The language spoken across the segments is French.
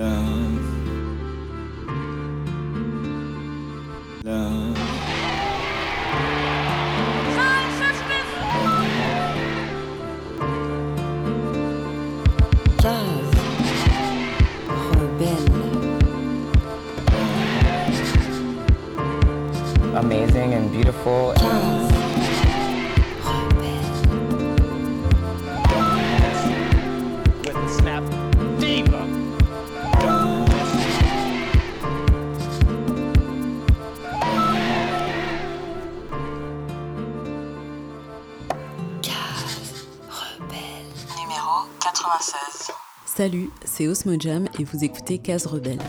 down. Salut, c'est Osmojam et vous écoutez Case Rebelle.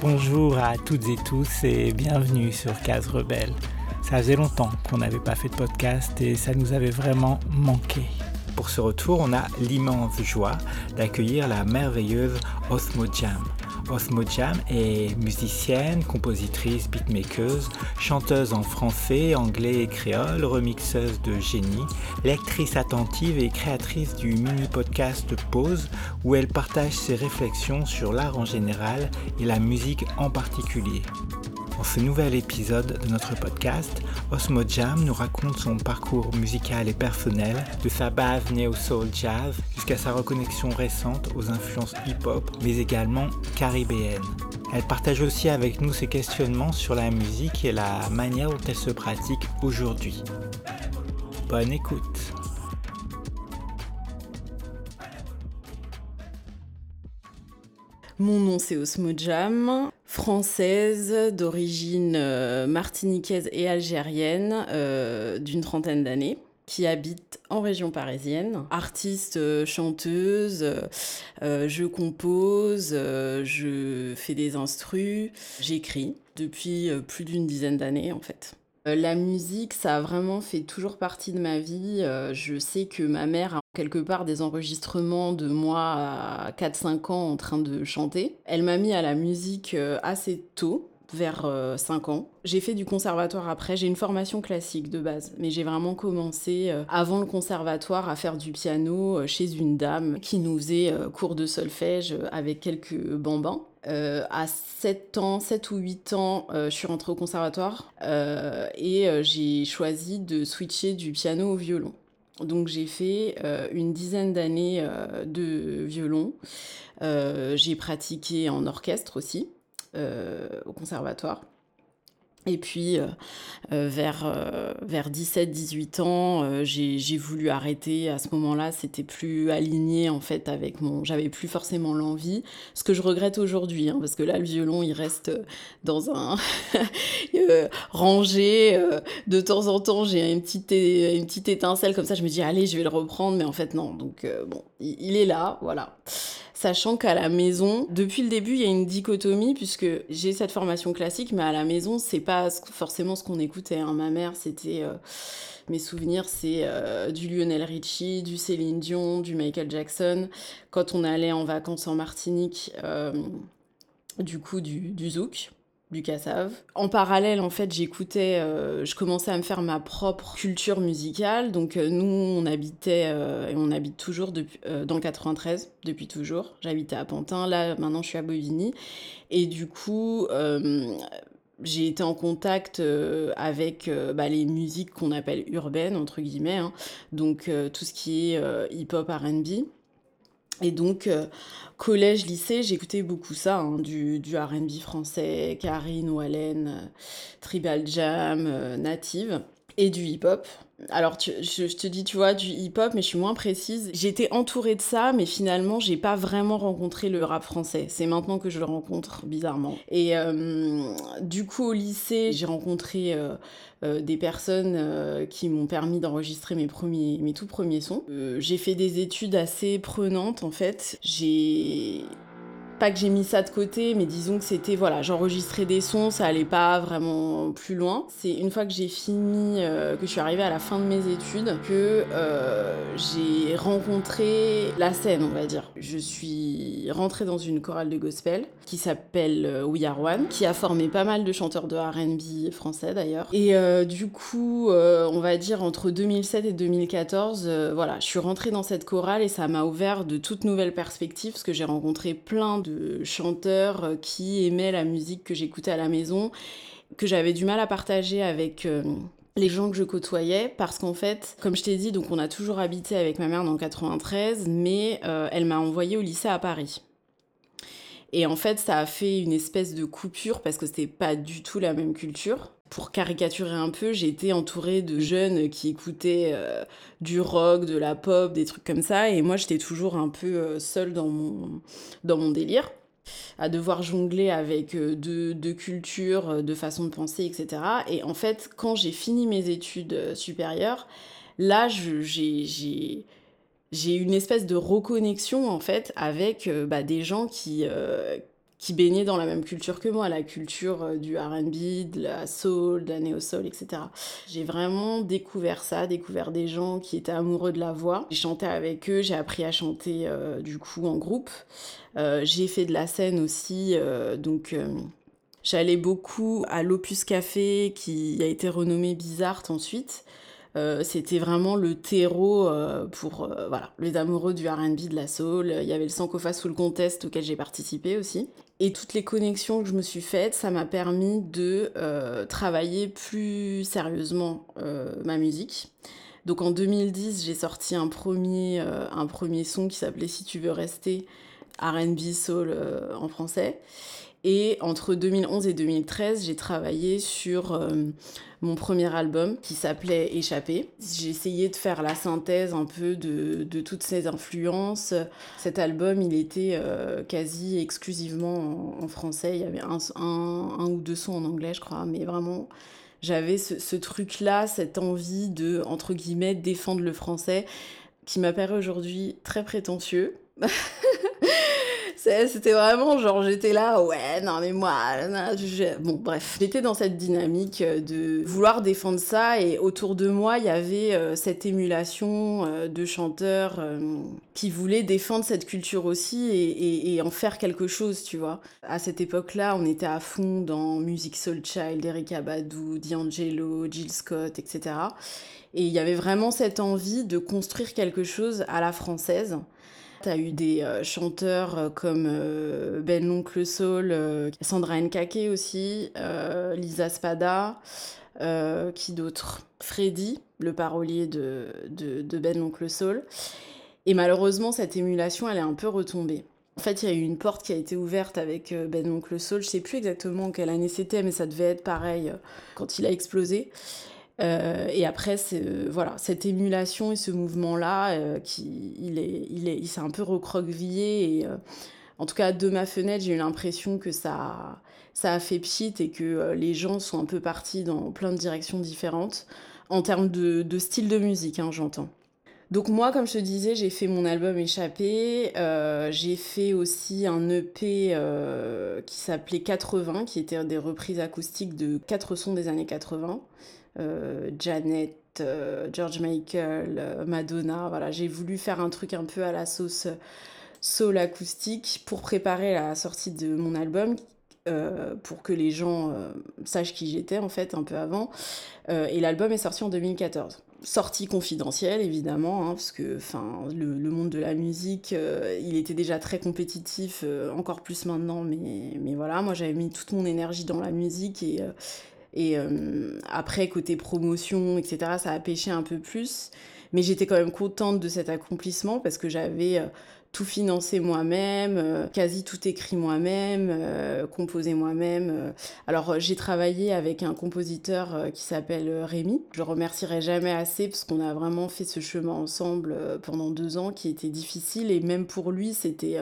Bonjour à toutes et tous et bienvenue sur Case Rebelle. Ça faisait longtemps qu'on n'avait pas fait de podcast et ça nous avait vraiment manqué. Pour ce retour, on a l'immense joie d'accueillir la merveilleuse Osmo Jam. Osmo Jam est musicienne, compositrice, beatmaker, chanteuse en français, anglais et créole, remixeuse de génie, lectrice attentive et créatrice du mini-podcast Pause où elle partage ses réflexions sur l'art en général et la musique en particulier. Dans ce nouvel épisode de notre podcast, Osmo Jam nous raconte son parcours musical et personnel, de sa base néo-soul jazz jusqu'à sa reconnexion récente aux influences hip-hop, mais également caribéennes. Elle partage aussi avec nous ses questionnements sur la musique et la manière dont elle se pratique aujourd'hui. Bonne écoute Mon nom c'est Osmo Jam française d'origine euh, martiniquaise et algérienne euh, d'une trentaine d'années qui habite en région parisienne. Artiste, euh, chanteuse, je compose, je fais des instrus, j'écris depuis plus d'une dizaine d'années en fait. La musique, ça a vraiment fait toujours partie de ma vie. Je sais que ma mère a quelque part des enregistrements de moi à 4-5 ans en train de chanter. Elle m'a mis à la musique euh, assez tôt, vers 5 euh, ans. J'ai fait du conservatoire après, j'ai une formation classique de base, mais j'ai vraiment commencé euh, avant le conservatoire à faire du piano chez une dame qui nous faisait cours de solfège avec quelques bambins. À 7 ans, 7 ou 8 ans, je suis rentrée au conservatoire et j'ai choisi de switcher du piano au violon. Donc j'ai fait euh, une dizaine d'années euh, de violon. Euh, j'ai pratiqué en orchestre aussi au conservatoire. Et puis, euh, euh, vers, euh, vers 17-18 ans, j'ai voulu arrêter. À ce moment-là, c'était plus aligné, en fait, avec mon... J'avais plus forcément l'envie. Ce que je regrette aujourd'hui, hein, parce que là, le violon, il reste dans un... rangé. de temps en temps, j'ai une petite, une petite étincelle comme ça. Je me dis, allez, je vais le reprendre. Mais en fait, non. Donc, bon, il est là, voilà sachant qu'à la maison, depuis le début, il y a une dichotomie puisque j'ai cette formation classique, mais à la maison, c'est pas forcément ce qu'on écoutait. Hein. Ma mère, c'était euh, mes souvenirs, c'est euh, du Lionel Richie, du Céline Dion, du Michael Jackson. Quand on allait en vacances en Martinique, euh, du coup, du, du zouk du Cassav. En parallèle, en fait, j'écoutais, euh, je commençais à me faire ma propre culture musicale. Donc, euh, nous, on habitait, euh, et on habite toujours depuis, dans le 93, depuis toujours. J'habitais à Pantin, là, maintenant, je suis à Bobigny. Et du coup, j'ai été en contact avec bah, les musiques qu'on appelle urbaines, entre guillemets. Hein. Donc, tout ce qui est hip-hop, RB. Et donc, euh, collège, lycée, j'écoutais beaucoup ça, hein, du, RB français, Karine, Wallen, euh, Tribal Jam, euh, Native, et du hip-hop. Alors, je, te dis, tu vois, du hip-hop, mais je suis moins précise. J'étais entourée de ça, mais finalement, j'ai pas vraiment rencontré le rap français. C'est maintenant que je le rencontre, bizarrement. Et du coup, au lycée, j'ai rencontré euh, des personnes euh, qui m'ont permis d'enregistrer mes, premiers, mes tout premiers sons. Euh, j'ai fait des études assez prenantes en fait. J'ai pas que j'ai mis ça de côté, mais disons que c'était, voilà, j'enregistrais des sons, ça allait pas vraiment plus loin. C'est une fois que j'ai fini, euh, que je suis arrivée à la fin de mes études, que euh, j'ai rencontré la scène, on va dire. Je suis rentrée dans une chorale de gospel qui s'appelle euh, We Are One, qui a formé pas mal de chanteurs de RB français d'ailleurs. Et du coup, on va dire entre 2007 et 2014, voilà, je suis rentrée dans cette chorale et ça m'a ouvert de toutes nouvelles perspectives parce que j'ai rencontré plein de chanteurs euh, qui aimaient la musique que j'écoutais à la maison, que j'avais du mal à partager avec euh, les gens que je côtoyais parce qu'en fait, comme je t'ai dit, donc on a toujours habité avec ma mère dans 93, mais euh, elle m'a envoyé au lycée à Paris. Et en fait, ça a fait une espèce de coupure parce que c'était pas du tout la même culture. Pour caricaturer un peu, j'ai été entourée de jeunes qui écoutaient du rock, de la pop, des trucs comme ça, et moi j'étais toujours un peu seule dans mon, dans mon délire à devoir jongler avec euh, deux, cultures, euh, de façon de penser, etc. Et en fait, quand j'ai fini mes études euh, supérieures, là, j'ai j'ai une espèce de reconnexion en fait avec bah, des gens qui, qui baignaient dans la même culture que moi, la culture du RB, de la soul, de la néo-soul, etc. J'ai vraiment découvert ça, découvert des gens qui étaient amoureux de la voix. J'ai chanté avec eux, j'ai appris à chanter du coup en groupe. Euh, j'ai fait de la scène aussi, euh, donc euh, j'allais beaucoup à l'Opus Café qui a été renommé Bizarre ensuite. C'était vraiment le terreau pour voilà, les amoureux du RB, de la soul. Il y avait le Sankofa Soul Contest auquel j'ai participé aussi. Et toutes les connexions que je me suis faites, ça m'a permis de travailler plus sérieusement ma musique. Donc en 2010, j'ai sorti un premier, un premier son qui s'appelait Si tu veux rester, RB soul euh, en français. Et entre 2011 et 2013, j'ai travaillé sur euh, mon premier album qui s'appelait Échappé. J'ai essayé de faire la synthèse un peu de, toutes ces influences. Cet album, il était euh, quasi exclusivement en, français. Il y avait un, un, ou deux sons en anglais, je crois, mais vraiment, j'avais ce, ce truc-là, cette envie de, entre guillemets, défendre le français qui m'apparaît aujourd'hui très prétentieux. C'était vraiment genre, j'étais là, ouais, non mais moi, bon bref, j'étais dans cette dynamique de vouloir défendre ça et autour de moi, il y avait euh, cette émulation euh, de chanteurs euh, qui voulaient défendre cette culture aussi et, en faire quelque chose, tu vois. À cette époque-là, on était à fond dans Music Soul Child, Erika Badu, D'Angelo, Jill Scott, etc. Et il y avait vraiment cette envie de construire quelque chose à la française T'as eu des euh, chanteurs euh, comme euh, Ben L'Oncle Soul, Sandra Nkake aussi, Lisa Spada, qui d'autre? Freddy, le parolier de, de, de Ben L'Oncle Soul. Et malheureusement, cette émulation, elle est un peu retombée. En fait, il y a eu une porte qui a été ouverte avec Ben Oncle Soul. Je sais plus exactement quelle année c'était, mais ça devait être pareil quand il a explosé. Euh, et après, euh, voilà, cette émulation et ce mouvement-là, euh, qui, il, est, il, est, il s'est un peu recroquevillé. Et en tout cas, de ma fenêtre, j'ai eu l'impression que ça, ça a fait pchit et que les gens sont un peu partis dans plein de directions différentes en termes de, style de musique, hein, j'entends. Donc moi, comme je te disais, j'ai fait mon album Échappé. j'ai fait aussi un EP qui s'appelait 80, qui était des reprises acoustiques de quatre sons des années 80. Euh, Janet, euh, George Michael, euh, Madonna. Voilà, j'ai voulu faire un truc un peu à la sauce soul acoustique pour préparer la sortie de mon album. pour que les gens sachent qui j'étais en fait un peu avant. et l'album est sorti en 2014 sortie confidentielle évidemment, hein, parce que le, le, monde de la musique, il était déjà très compétitif, encore plus maintenant, mais, mais voilà, moi j'avais mis toute mon énergie dans la musique et, et euh, après, côté promotion, etc., ça a pêché un peu plus. Mais j'étais quand même contente de cet accomplissement parce que j'avais euh, tout financé moi-même, euh, quasi tout écrit moi-même, composé moi-même. Alors j'ai travaillé avec un compositeur qui s'appelle Rémi. Je remercierai jamais assez parce qu'on a vraiment fait ce chemin ensemble pendant deux ans qui était difficile et même pour lui c'était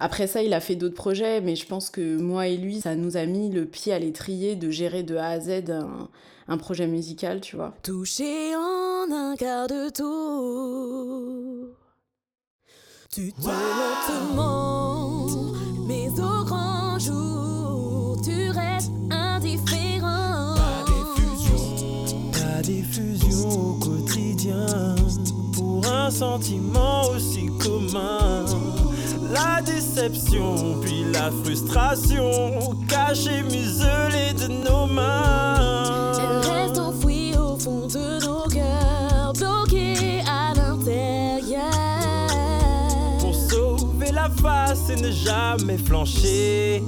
après ça, il a fait d'autres projets, mais je pense que moi et lui, ça nous a mis le pied à l'étrier de gérer de A à Z un, projet musical, tu vois. Touché en un quart de tour, tu te lentement Mais au grand jour, tu restes indifférent. La diffusion au quotidien pour un sentiment aussi commun. Déception, puis la frustration, cachée, muselée de nos mains. Elle reste enfouie au fond de nos cœurs, bloquée à l'intérieur. Pour sauver la face et ne jamais flancher.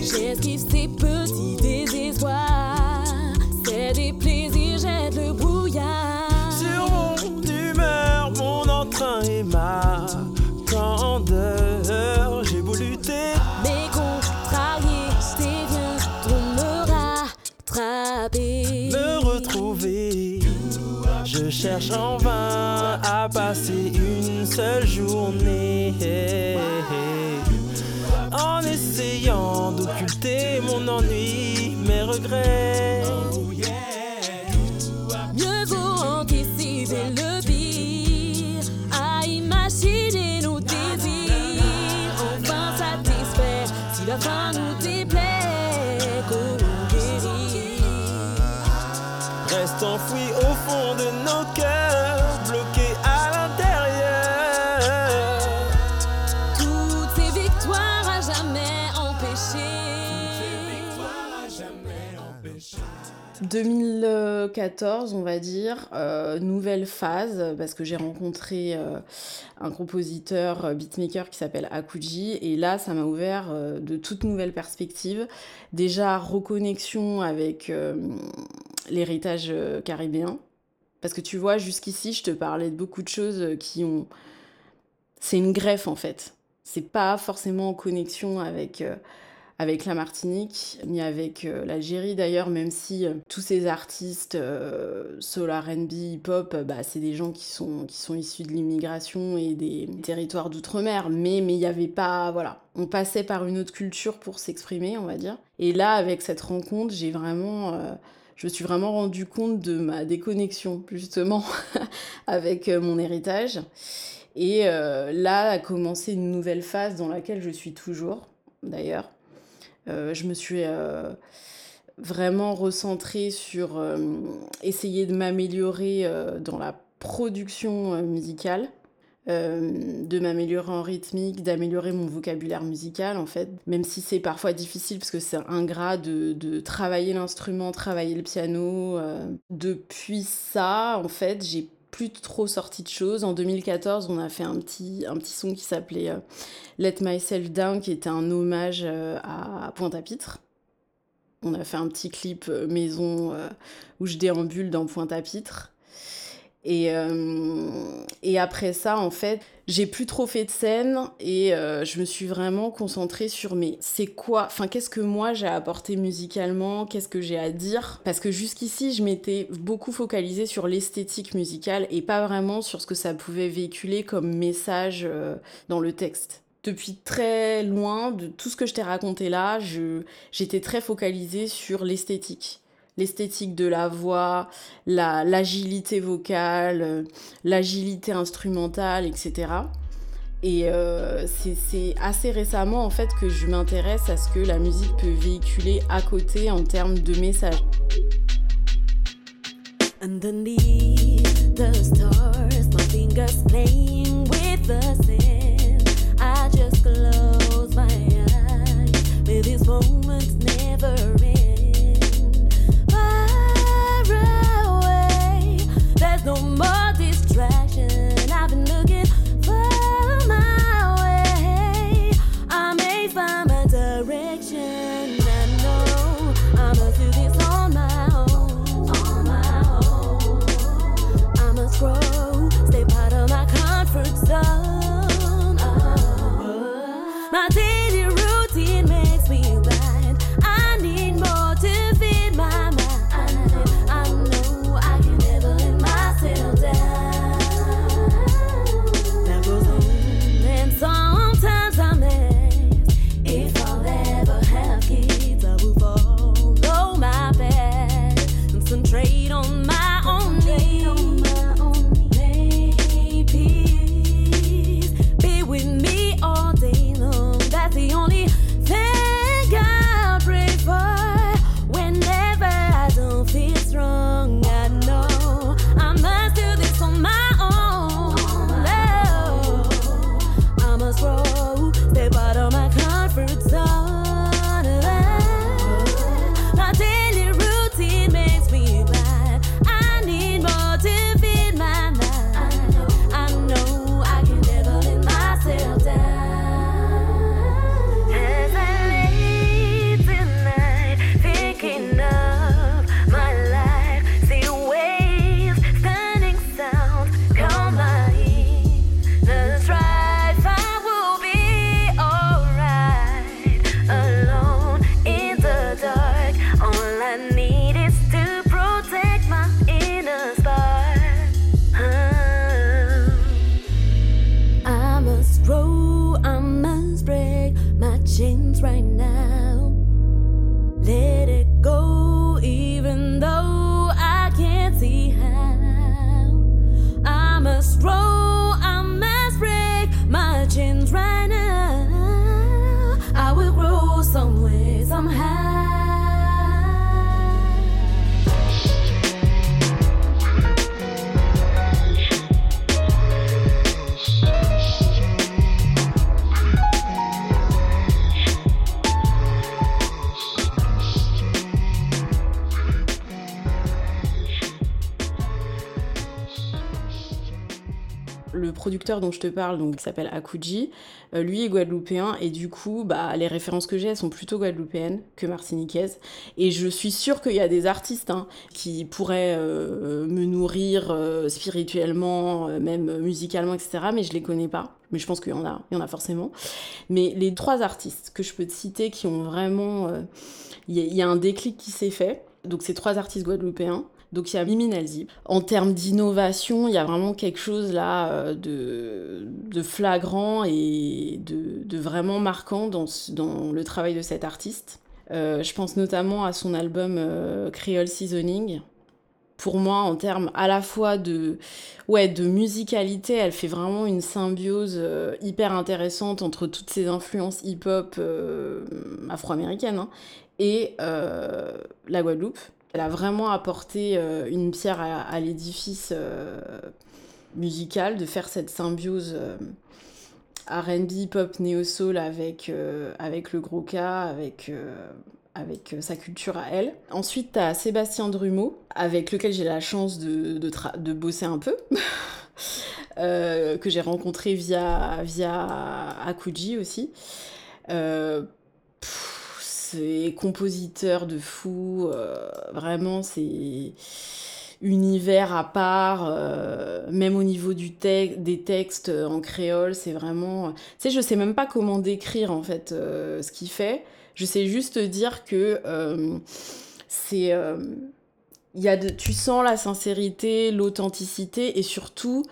J'esquive ces petits désespoirs. C'est des plaisirs, jette le brouillard. Et ma candeur, j'ai beau lutter. Mais contrarié, c'est bien de me rattraper. me retrouver. Je cherche en vain à passer une seule journée. En essayant d'occulter mon ennui, mes regrets. 2014, on va dire, euh, nouvelle phase, parce que j'ai rencontré euh, un compositeur euh, beatmaker qui s'appelle Akuji, et là, ça m'a ouvert de toutes nouvelles perspectives. Déjà, reconnexion avec l'héritage caribéen, parce que tu vois, jusqu'ici, je te parlais de beaucoup de choses qui ont... C'est une greffe, en fait. C'est pas forcément en connexion avec... avec la Martinique, ni avec euh, l'Algérie d'ailleurs, même si euh, tous ces artistes euh, soul R&B, hip-hop, bah, c'est des gens qui sont, qui sont issus de l'immigration et des territoires d'outre-mer, mais mais il n'y avait pas, voilà, on passait par une autre culture pour s'exprimer, on va dire. Et là, avec cette rencontre, j'ai vraiment, je me suis vraiment rendu compte de ma déconnexion justement avec mon héritage. Et là a commencé une nouvelle phase dans laquelle je suis toujours, d'ailleurs. Euh, je me suis euh, vraiment recentrée sur euh, essayer de m'améliorer dans la production musicale, de m'améliorer en rythmique, d'améliorer mon vocabulaire musical en fait, même si c'est parfois difficile parce que c'est ingrat de, de travailler l'instrument, travailler le piano. Depuis ça, en fait, j'ai plus trop sorti de choses. En 2014, on a fait un petit, un petit son qui s'appelait euh, Let Myself Down, qui était un hommage euh, à Pointe-à-Pitre. On a fait un petit clip euh, maison où je déambule dans Pointe-à-Pitre. Et, euh, et après ça, en fait, j'ai plus trop fait de scène et euh, je me suis vraiment concentrée sur mais c'est quoi, enfin qu'est-ce que moi j'ai apporté musicalement, qu'est-ce que j'ai à dire? Parce que jusqu'ici, je m'étais beaucoup focalisée sur l'esthétique musicale et pas vraiment sur ce que ça pouvait véhiculer comme message euh, dans le texte. Depuis très loin de tout ce que je t'ai raconté là, j'étais très focalisée sur l'esthétique l'esthétique de la voix, la, l'agilité vocale, euh, l'agilité instrumentale, etc. Et euh, c'est, assez récemment en fait que je m'intéresse à ce que la musique peut véhiculer à côté en termes de message. Underneath the stars, Dont je te parle, donc, qui s'appelle Akuji, euh, lui est guadeloupéen et du coup, bah, les références que j'ai, sont plutôt guadeloupéennes que martiniquaises. Et je suis sûre qu'il y a des artistes hein, qui pourraient euh, me nourrir euh, spirituellement, même musicalement, etc. Mais je les connais pas. Mais je pense qu'il y en a, il y en a forcément. Mais les trois artistes que je peux te citer qui ont vraiment, il y, y a un déclic qui s'est fait. Donc ces trois artistes guadeloupéens. Donc il y a Mimi Nelzib. En termes d'innovation, il y a vraiment quelque chose là euh, de, flagrant et de, vraiment marquant dans, le travail de cet artiste. Euh, je pense notamment à son album euh, Creole Seasoning. Pour moi, en termes à la fois de, ouais, de musicalité, elle fait vraiment une symbiose hyper intéressante entre toutes ces influences hip-hop euh, afro-américaines hein, et la Guadeloupe. Elle a vraiment apporté euh, une pierre à, l'édifice euh, musical, de faire cette symbiose euh, R&B, pop, néo-soul avec, avec le gros K, avec, sa culture à elle. Ensuite, tu as Sébastien Drumeau, avec lequel j'ai la chance de, bosser un peu, que j'ai rencontré via, via Akuji aussi. C'est compositeur de fou, euh, vraiment, c'est univers à part, euh, même au niveau des textes euh, en créole, c'est vraiment... Tu sais, je sais même pas comment décrire en fait ce qu'il fait. Je sais juste dire que c'est... il y a de, tu sens la sincérité, l'authenticité et surtout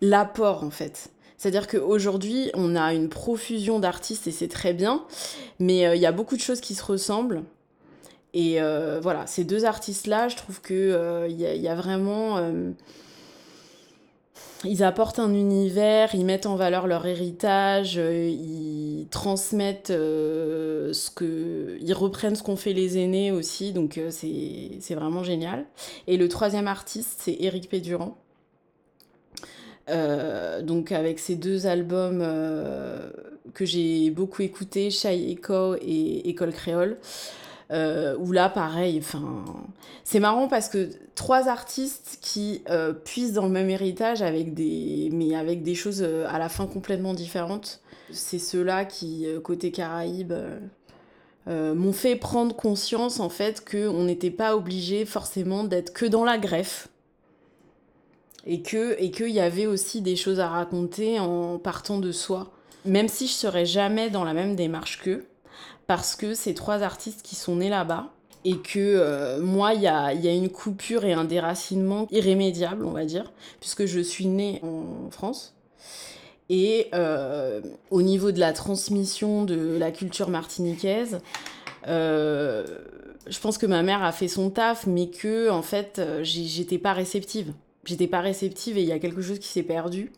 l'apport en fait. C'est-à-dire qu'aujourd'hui, on a une profusion d'artistes et c'est très bien, mais euh, il y a beaucoup de choses qui se ressemblent. Et euh, voilà, ces deux artistes-là, je trouve que euh, y, a- vraiment... ils apportent un univers, ils mettent en valeur leur héritage, ils transmettent ce que... Ils reprennent ce qu'ont fait les aînés aussi, donc c'est c'est vraiment génial. Et le troisième artiste, c'est Éric Pédurand. Euh, donc avec ces deux albums euh, que j'ai beaucoup écoutés, Shy Echo et École Créole, euh, où là pareil, c'est marrant parce que trois artistes qui puissent dans le même héritage avec des, mais avec des choses à la fin complètement différentes. C'est ceux-là qui, côté Caraïbes, m'ont fait prendre conscience en fait qu'on n'était pas obligé forcément d'être que dans la greffe et que et qu'il y avait aussi des choses à raconter en partant de soi. Même si je serais jamais dans la même démarche qu'eux parce que c'est trois artistes qui sont nés là-bas et que euh, moi il y a, y a une coupure et un déracinement irrémédiable on va dire puisque je suis née en France. Et euh, au niveau de la transmission de la culture martiniquaise euh, je pense que ma mère a fait son taf mais que en fait j'étais pas réceptive j'étais pas réceptive et il y a quelque chose qui s'est perdu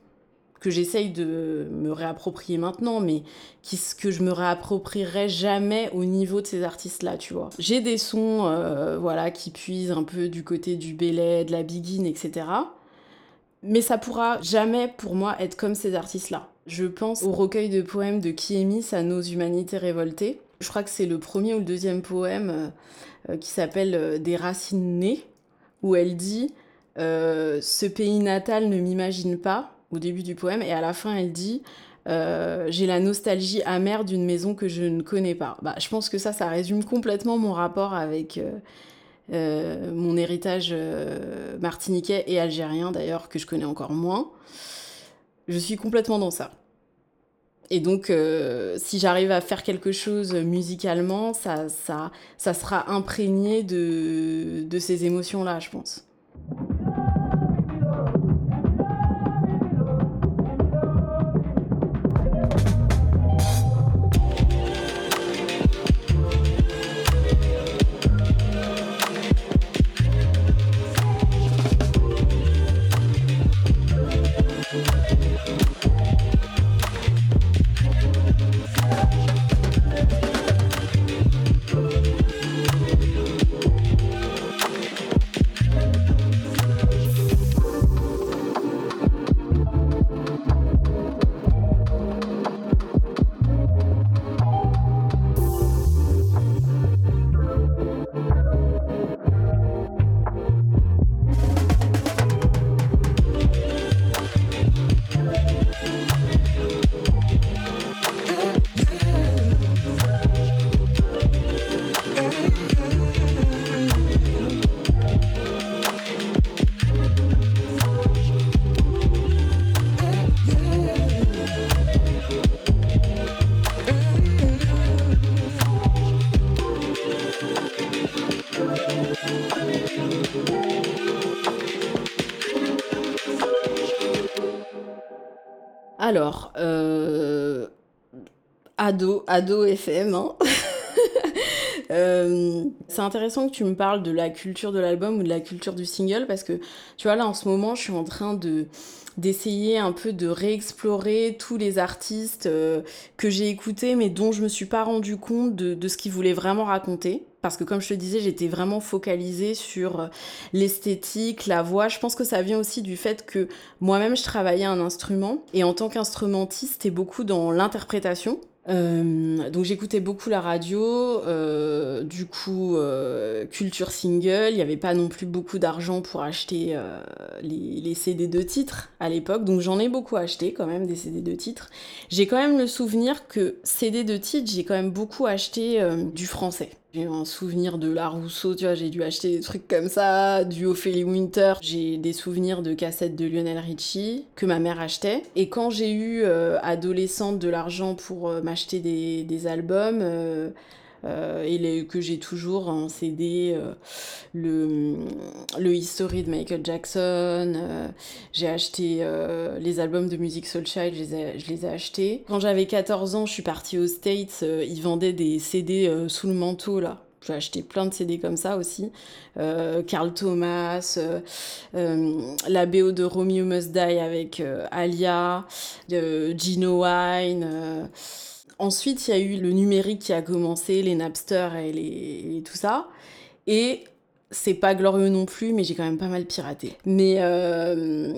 que j'essaye de me réapproprier maintenant, mais qui, que je me réapproprierai jamais au niveau de ces artistes-là, tu vois. J'ai des sons, euh, voilà, qui puisent un peu du côté du Belay, de la Biguine, etc. Mais ça pourra jamais, pour moi, être comme ces artistes-là. Je pense au recueil de poèmes de Kiemi, à nos humanités révoltées. Je crois que c'est le premier ou le deuxième poème euh, euh, qui s'appelle Des racines nées, où elle dit euh, Ce pays natal ne m'imagine pas, au début du poème, et à la fin, elle dit euh, J'ai la nostalgie amère d'une maison que je ne connais pas. Bah, je pense que ça, ça résume complètement mon rapport avec euh, mon héritage martiniquais et algérien, d'ailleurs, que je connais encore moins. Je suis complètement dans ça. Et donc, si j'arrive à faire quelque chose musicalement, ça, ça, ça sera imprégné de, de ces émotions-là, je pense. Alors, euh, ado, ado FM. hein. Euh, c'est intéressant que tu me parles de la culture de l'album ou de la culture du single parce que tu vois là en ce moment je suis en train de d'essayer un peu de réexplorer tous les artistes euh, que j'ai écoutés mais dont je me suis pas rendu compte de ce qu'ils voulaient vraiment raconter parce que comme je te disais j'étais vraiment focalisée sur euh, l'esthétique la voix je pense que ça vient aussi du fait que moi-même je travaillais un instrument et en tant qu'instrumentiste c'était beaucoup dans l'interprétation euh, donc j'écoutais beaucoup la radio, euh, du coup culture single, il n'y avait pas non plus beaucoup d'argent pour acheter les, les CD de titres à l'époque, donc j'en ai beaucoup acheté quand même des CD de titres. J'ai quand même le souvenir que CD de titres, j'ai quand même beaucoup acheté du français. J'ai un souvenir de La Rousseau, tu vois, j'ai dû acheter des trucs comme ça, du Ophélie Winter. J'ai des souvenirs de cassettes de Lionel Richie que ma mère achetait. Et quand j'ai eu, euh, adolescente, de l'argent pour euh, m'acheter des, albums, euh, euh, et les- que j'ai toujours en CD, euh, le, le History de Michael Jackson, euh, j'ai acheté les albums de Music Soul Child, je les ai, je les ai achetés. Quand j'avais 14 ans, je suis partie aux States, ils vendaient des CD sous le manteau là. J'ai acheté plein de CD comme ça aussi. Carl Thomas, la BO de Romeo Must Die avec Alia, Gino Wine. Ensuite, il y a eu le numérique qui a commencé, les Napster et, les, tout ça. Et c'est pas glorieux non plus, mais j'ai quand même pas mal piraté. Mais euh,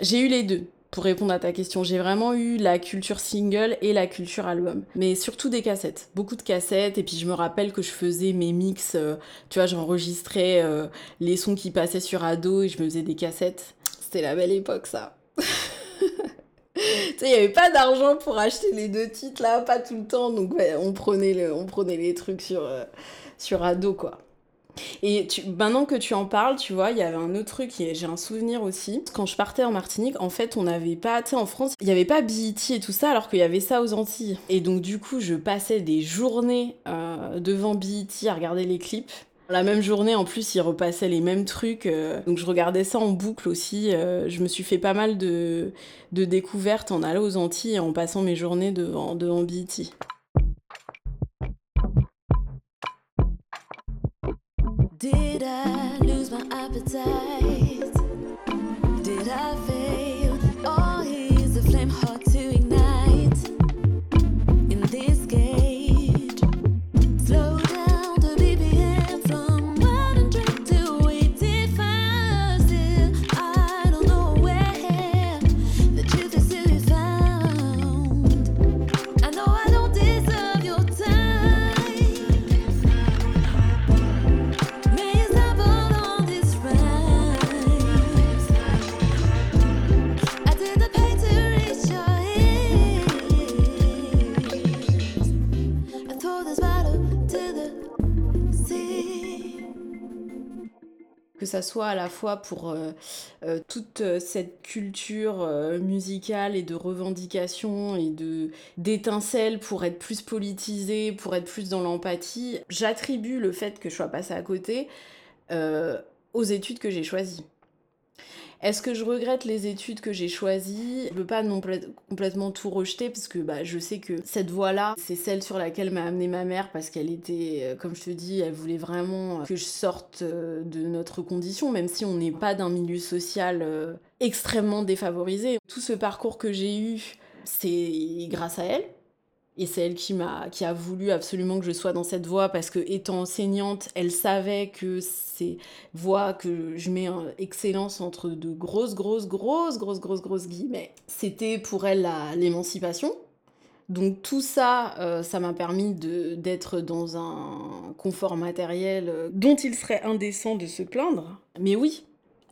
j'ai eu les deux. Pour répondre à ta question, j'ai vraiment eu la culture single et la culture album. Mais surtout des cassettes. Beaucoup de cassettes. Et puis je me rappelle que je faisais mes mix. euh, tu vois, j'enregistrais euh, les sons qui passaient sur Ado et je me faisais des cassettes. C'était la belle époque, ça. Il n'y avait pas d'argent pour acheter les deux titres là, pas tout le temps. Donc on prenait, le, on prenait les trucs sur, euh, sur Ado, quoi. Et maintenant que tu en parles, tu vois, il y avait un autre truc, j'ai un souvenir aussi. Quand je partais en Martinique, en fait, on n'avait pas, tu sais, en France, il n'y avait pas BET et tout ça, alors qu'il y avait ça aux Antilles. Et donc, du coup, je passais des journées euh, devant BET à regarder les clips. La même journée, en plus, ils repassaient les mêmes trucs. euh, donc, je regardais ça en boucle aussi. euh, je me suis fait pas mal de, découvertes en allant aux Antilles et en passant mes journées devant, devant E. Did I lose my appetite? Did I que ça soit à la fois pour euh, euh, toute euh, cette culture musicale et de revendication et de d'étincelles pour être plus politisée, pour être plus dans l'empathie, j'attribue le fait que je sois passée à côté aux études que j'ai choisies. Est-ce que je regrette les études que j'ai choisies? Je veux pas non complètement tout rejeter parce que bah, je sais que cette voie-là, c'est celle sur laquelle m'a amené ma mère parce qu'elle était, euh, comme je te dis, elle voulait vraiment que je sorte euh, de notre condition, même si on n'est pas d'un milieu social euh, extrêmement défavorisé. Tout ce parcours que j'ai eu, c'est grâce à elle. Et c'est elle qui m'a qui a voulu absolument que je sois dans cette voie parce que étant enseignante, elle savait que ces voies que je mets en excellence entre de grosses grosses grosses grosses grosses grosses guillemets, c'était pour elle l'émancipation. Donc tout ça, euh, ça m'a permis de d'être dans un confort matériel euh, dont il serait indécent de se plaindre. Mais oui,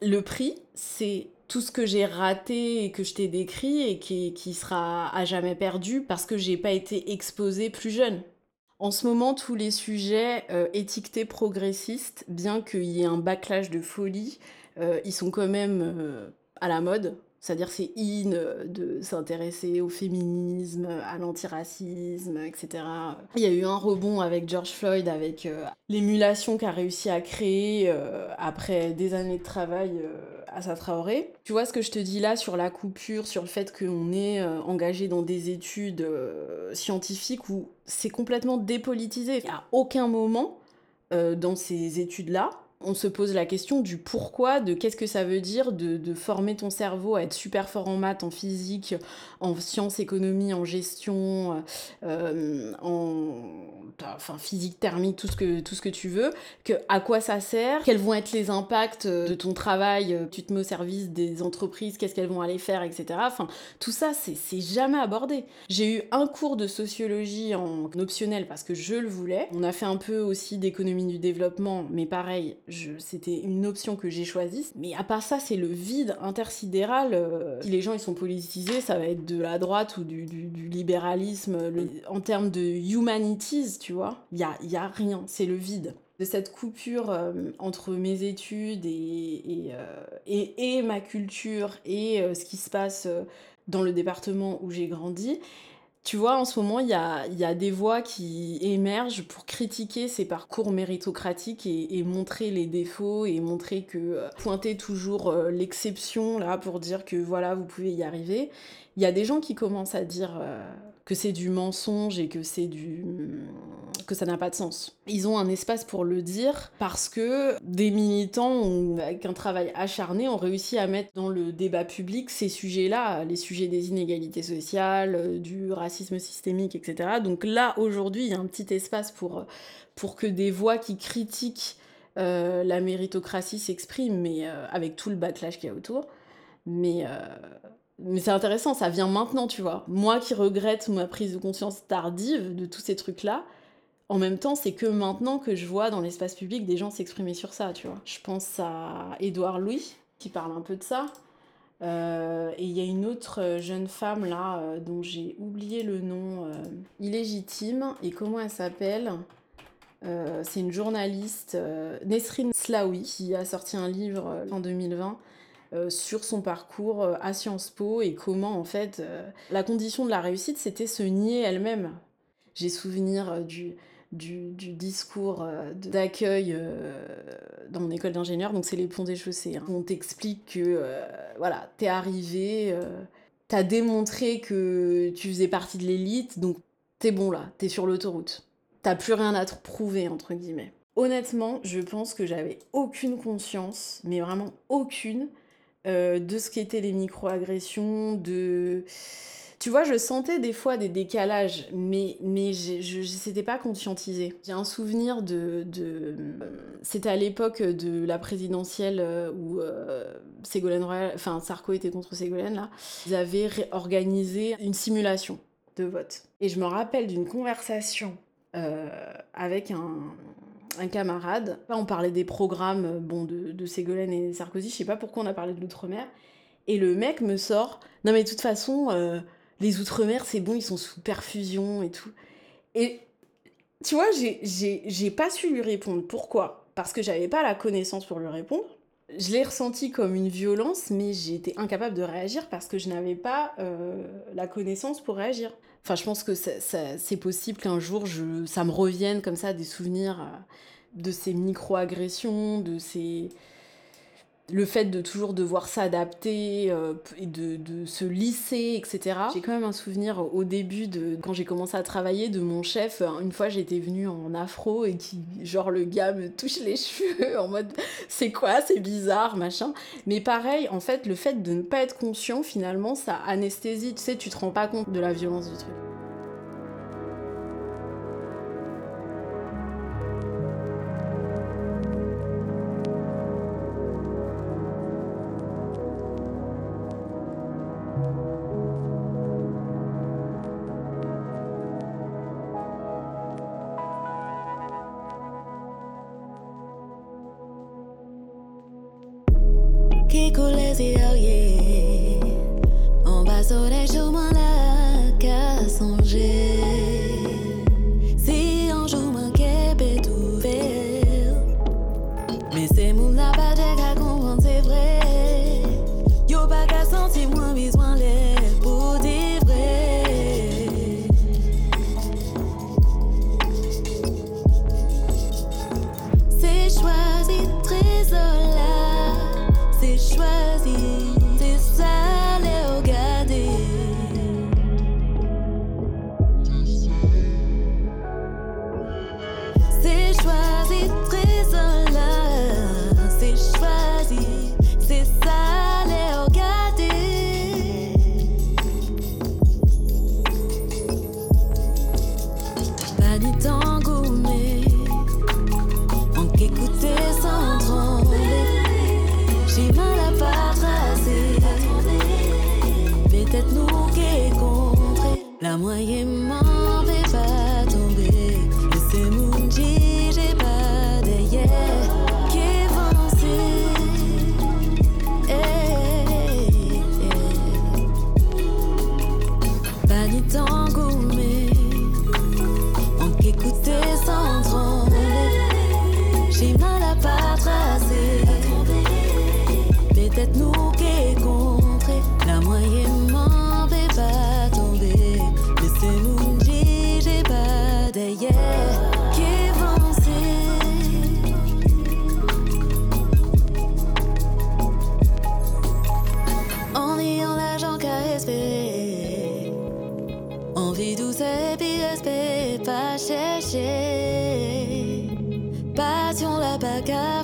le prix, c'est tout ce que j'ai raté et que je t'ai décrit et qui, sera à jamais perdu parce que j'ai pas été exposée plus jeune. En ce moment, tous les sujets euh, étiquetés progressistes, bien qu'il y ait un backlash de folie, euh, ils sont quand même euh, à la mode. C'est-à-dire c'est in euh, de s'intéresser au féminisme, à l'antiracisme, etc. Il y a eu un rebond avec George Floyd, avec euh, l'émulation qu'a réussi à créer euh, après des années de travail euh, Assa Traoré. Tu vois ce que je te dis là sur la coupure, sur le fait qu'on est engagé dans des études scientifiques où c'est complètement dépolitisé. À aucun moment dans ces études-là, on se pose la question du pourquoi, de qu'est-ce que ça veut dire de, former ton cerveau à être super fort en maths, en physique, en sciences, économie, en gestion, euh, en enfin, physique thermique, tout ce, que, tout ce que tu veux, que, à quoi ça sert, quels vont être les impacts de ton travail, euh, tu te mets au service des entreprises, qu'est-ce qu'elles vont aller faire, etc. Enfin, tout ça, c'est jamais abordé. J'ai eu un cours de sociologie en optionnel parce que je le voulais. On a fait un peu aussi d'économie du développement, mais pareil, c'était une option que j'ai choisie. Mais à part ça, c'est le vide intersidéral. euh, si les gens ils sont politisés, ça va être de la droite ou du, du- libéralisme. En termes de humanities, tu vois, il y a, y a rien, c'est le vide de cette coupure euh, entre mes études et, et, euh, et- ma culture et ce qui se passe dans le département où j'ai grandi. Tu vois, en ce moment, il y a, des voix qui émergent pour critiquer ces parcours méritocratiques et, et montrer les défauts et montrer que euh, pointer toujours euh, l'exception là pour dire que voilà, vous pouvez y arriver. Il y a des gens qui commencent à dire euh, que c'est du mensonge et que c'est du que ça n'a pas de sens. Ils ont un espace pour le dire parce que des militants avec un travail acharné ont réussi à mettre dans le débat public ces sujets-là, les sujets des inégalités sociales, du racisme systémique, etc. Donc là, aujourd'hui, il y a un petit espace pour, pour que des voix qui critiquent euh, la méritocratie s'expriment, mais euh, avec tout le backlash qu'il y a autour. Mais, euh, mais c'est intéressant, ça vient maintenant, tu vois. Moi qui regrette ma prise de conscience tardive de tous ces trucs-là, en même temps, c'est que maintenant que je vois dans l'espace public des gens s'exprimer sur ça, tu vois. Je pense à Édouard Louis, qui parle un peu de ça. Euh, et il y a une autre euh, jeune femme là, euh, dont j'ai oublié le nom, illégitime. Et comment elle s'appelle? C'est une journaliste, Nesrine Slaoui, qui a sorti un livre en 2020 euh, sur son parcours euh, à Sciences Po et comment en fait euh, la condition de la réussite c'était se nier elle-même. J'ai souvenir du, discours d'accueil dans mon école d'ingénieur, donc c'est les ponts des chaussées. Hein. On t'explique que voilà, t'es arrivé, t'as démontré que tu faisais partie de l'élite, donc t'es bon là, t'es sur l'autoroute. T'as plus rien à te prouver, entre guillemets. Honnêtement, je pense que j'avais aucune conscience, mais vraiment aucune, euh, de ce qu'étaient les microagressions, de... Tu vois, je sentais des fois des décalages, mais, mais je ne s'était pas conscientisé. J'ai un souvenir de... de C'était à l'époque de la présidentielle euh, où euh, Ségolène Royal, enfin Sarko était contre Ségolène, là. Ils avaient organisé une simulation de vote. Et je me rappelle d'une conversation avec un, un camarade. On parlait des programmes euh, bon, de, de Ségolène et Sarkozy. Je sais pas pourquoi on a parlé de l'outre-mer. Et le mec me sort Non, mais de toute façon, euh, les outre-mer, c'est bon, ils sont sous perfusion et tout. Et tu vois, j'ai- pas su lui répondre. Pourquoi? Parce que j'avais pas la connaissance pour lui répondre. Je l'ai ressenti comme une violence, mais été incapable de réagir parce que je n'avais pas euh, la connaissance pour réagir. Enfin, je pense que c'est possible qu'un jour, ça me revienne comme ça des souvenirs euh, de ces micro-agressions, de ces... Le fait de toujours devoir s'adapter euh, et de, de se lisser, etc. J'ai quand même un souvenir au début de quand j'ai commencé à travailler de mon chef. Une fois, j'étais venue en afro et qui, genre, le gars me touche les cheveux en mode c'est quoi, c'est bizarre, machin. Mais pareil, en fait, le fait de ne pas être conscient, finalement, ça anesthésie. Tu sais, tu te rends pas compte de la violence du truc. Qui en ayant l'agent qu'à espérer, en douce et pis espée, pas chercher, passion la bagarre.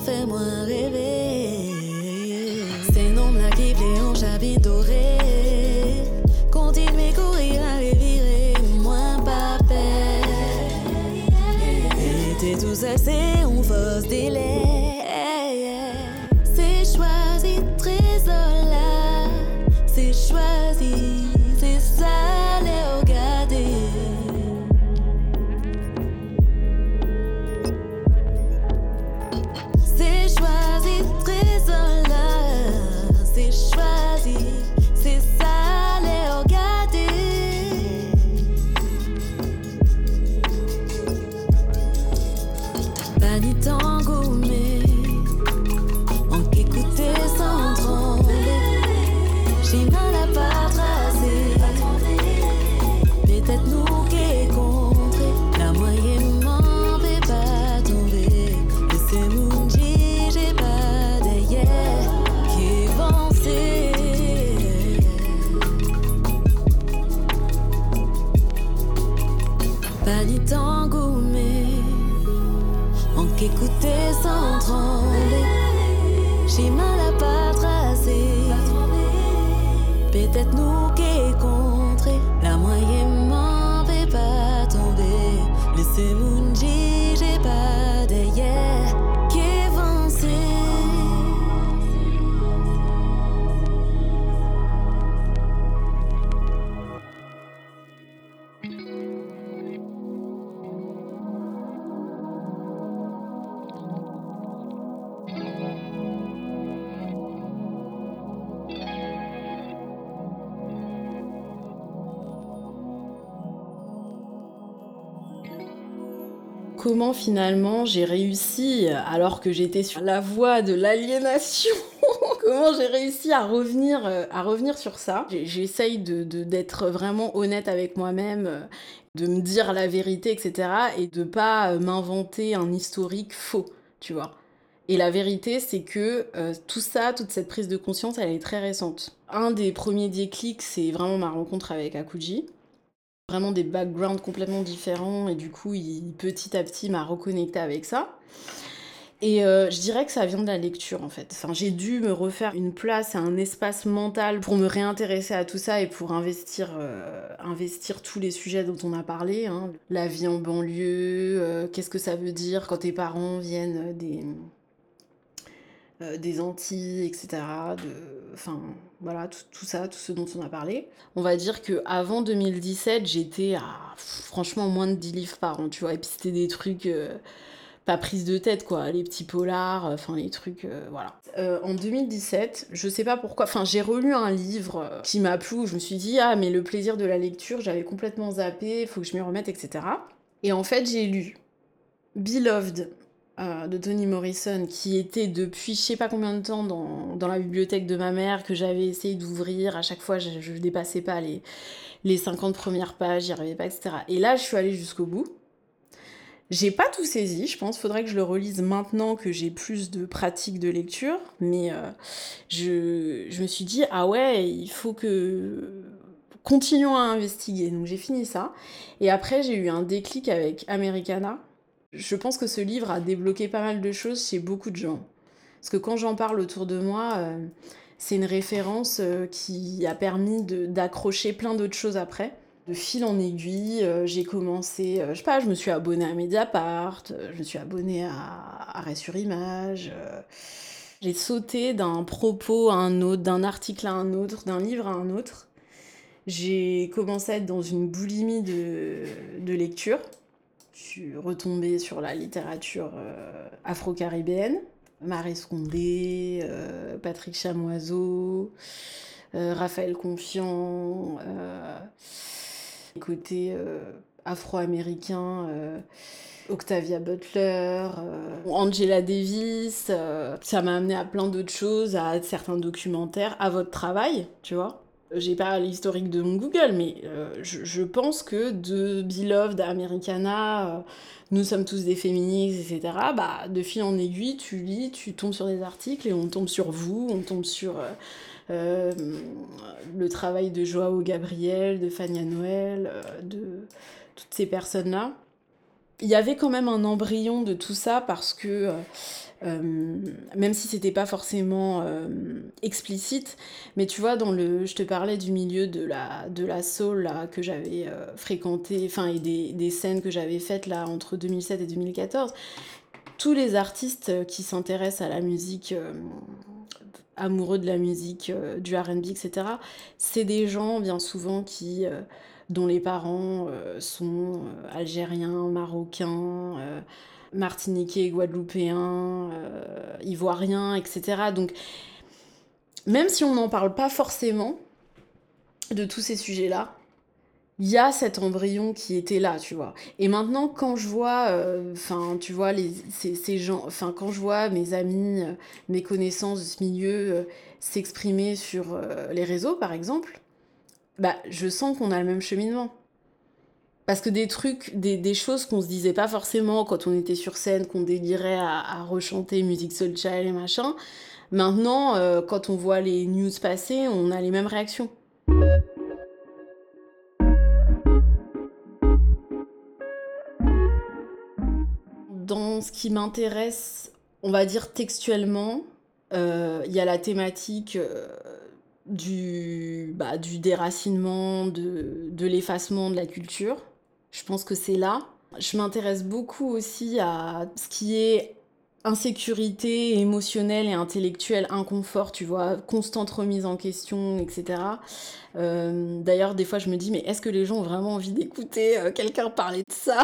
Comment finalement j'ai réussi, alors que j'étais sur la voie de l'aliénation, comment j'ai réussi à revenir, euh, à revenir sur ça J'essaye de- d'être vraiment honnête avec moi-même, euh, de me dire la vérité, etc. Et de pas euh, m'inventer un historique faux, tu vois. Et la vérité, c'est que tout ça, toute cette prise de conscience, elle est très récente. Un des premiers déclics, c'est vraiment ma rencontre avec Akuji vraiment des backgrounds complètement différents et du coup il petit à petit m'a reconnecté avec ça et euh, je dirais que ça vient de la lecture en fait enfin j'ai dû me refaire une place un espace mental pour me réintéresser à tout ça et pour investir euh, investir tous les sujets dont on a parlé hein. la vie en banlieue euh, qu'est-ce que ça veut dire quand tes parents viennent des des Antilles, etc. Enfin, voilà, tout, tout ça, tout ce dont on a parlé. On va dire que avant 2017, j'étais à franchement moins de 10 livres par an, tu vois. Et puis c'était des trucs euh, pas prise de tête, quoi. Les petits polars, euh, enfin les trucs, euh, voilà. En 2017, je sais pas pourquoi, enfin j'ai relu un livre qui m'a plu, je me suis dit, ah mais le plaisir de la lecture, j'avais complètement zappé, faut que je m'y remette, etc. Et en fait, j'ai lu Beloved euh, de Toni Morrison, qui était depuis je sais pas combien de temps dans, dans la bibliothèque de ma mère, que j'avais essayé d'ouvrir. À chaque fois, je, je dépassais pas les, les 50 premières pages, j'y arrivais pas, etc. Et là, je suis allée jusqu'au bout. J'ai pas tout saisi, je pense. Faudrait que je le relise maintenant que j'ai plus de pratique de lecture. Mais euh, je, je me suis dit, ah ouais, il faut que. Continuons à investiguer. Donc j'ai fini ça. Et après, j'ai eu un déclic avec Americana. Je pense que ce livre a débloqué pas mal de choses chez beaucoup de gens. Parce que quand j'en parle autour de moi, euh, c'est une référence euh, qui a permis d'accrocher plein d'autres choses après. De fil en aiguille, euh, j'ai commencé, je sais pas, je me suis abonnée à Mediapart, je me suis abonnée à Arrêt sur Image. j'ai sauté d'un propos à un autre, d'un article à un autre, d'un livre à un autre. J'ai commencé à être dans une boulimie de lecture. Je suis retombée sur la littérature euh, afro-caribéenne. Marie Condé, euh, Patrick Chamoiseau, euh, Raphaël Confiant, côté afro-américain, Octavia Butler, Angela Davis. ça m'a amené à plein d'autres choses, à certains documentaires, à votre travail, tu vois. J'ai pas l'historique de mon Google, mais euh, je, pense que de Beloved à Americana, euh, nous sommes tous des féministes, etc. Bah, de fil en aiguille, tu lis, tu tombes sur des articles et on tombe sur vous, on tombe sur euh, euh, le travail de Joao Gabriel, de Fania Noël, euh, de toutes ces personnes-là. il y avait quand même un embryon de tout ça parce que euh, même si c'était pas forcément euh, explicite, mais tu vois, dans le, je te parlais du milieu de la, de la soul là, que j'avais euh, fréquenté, enfin, et des, des scènes que j'avais faites là entre 2007 et 2014. Tous les artistes euh, qui s'intéressent à la musique, amoureux de la musique, du RB, etc., c'est des gens bien souvent qui, dont les parents sont algériens, marocains, martiniquais, guadeloupéens, euh, ivoiriens, etc. Donc, même si on n'en parle pas forcément de tous ces sujets-là, il y a cet embryon qui était là, tu vois. Et maintenant, quand je vois, euh, enfin, tu vois, ces, gens, enfin, quand je vois mes amis, euh, mes connaissances de ce milieu s'exprimer sur les réseaux, par exemple, bah, je sens qu'on a le même cheminement. Parce que des trucs, des, des choses qu'on se disait pas forcément quand on était sur scène, qu'on délirait à, à rechanter musique Soul Child et machin, maintenant, euh, quand on voit les news passer, on a les mêmes réactions. Dans ce qui m'intéresse, on va dire textuellement, euh, il y a la thématique euh, du, bah, du déracinement, de, de l'effacement de la culture. Je pense que c'est là. Je m'intéresse beaucoup aussi à ce qui est insécurité émotionnelle et intellectuelle, inconfort, tu vois, constante remise en question, etc. Euh, D'ailleurs, des fois, je me dis, mais est-ce que les gens ont vraiment envie d'écouter euh, quelqu'un parler de ça?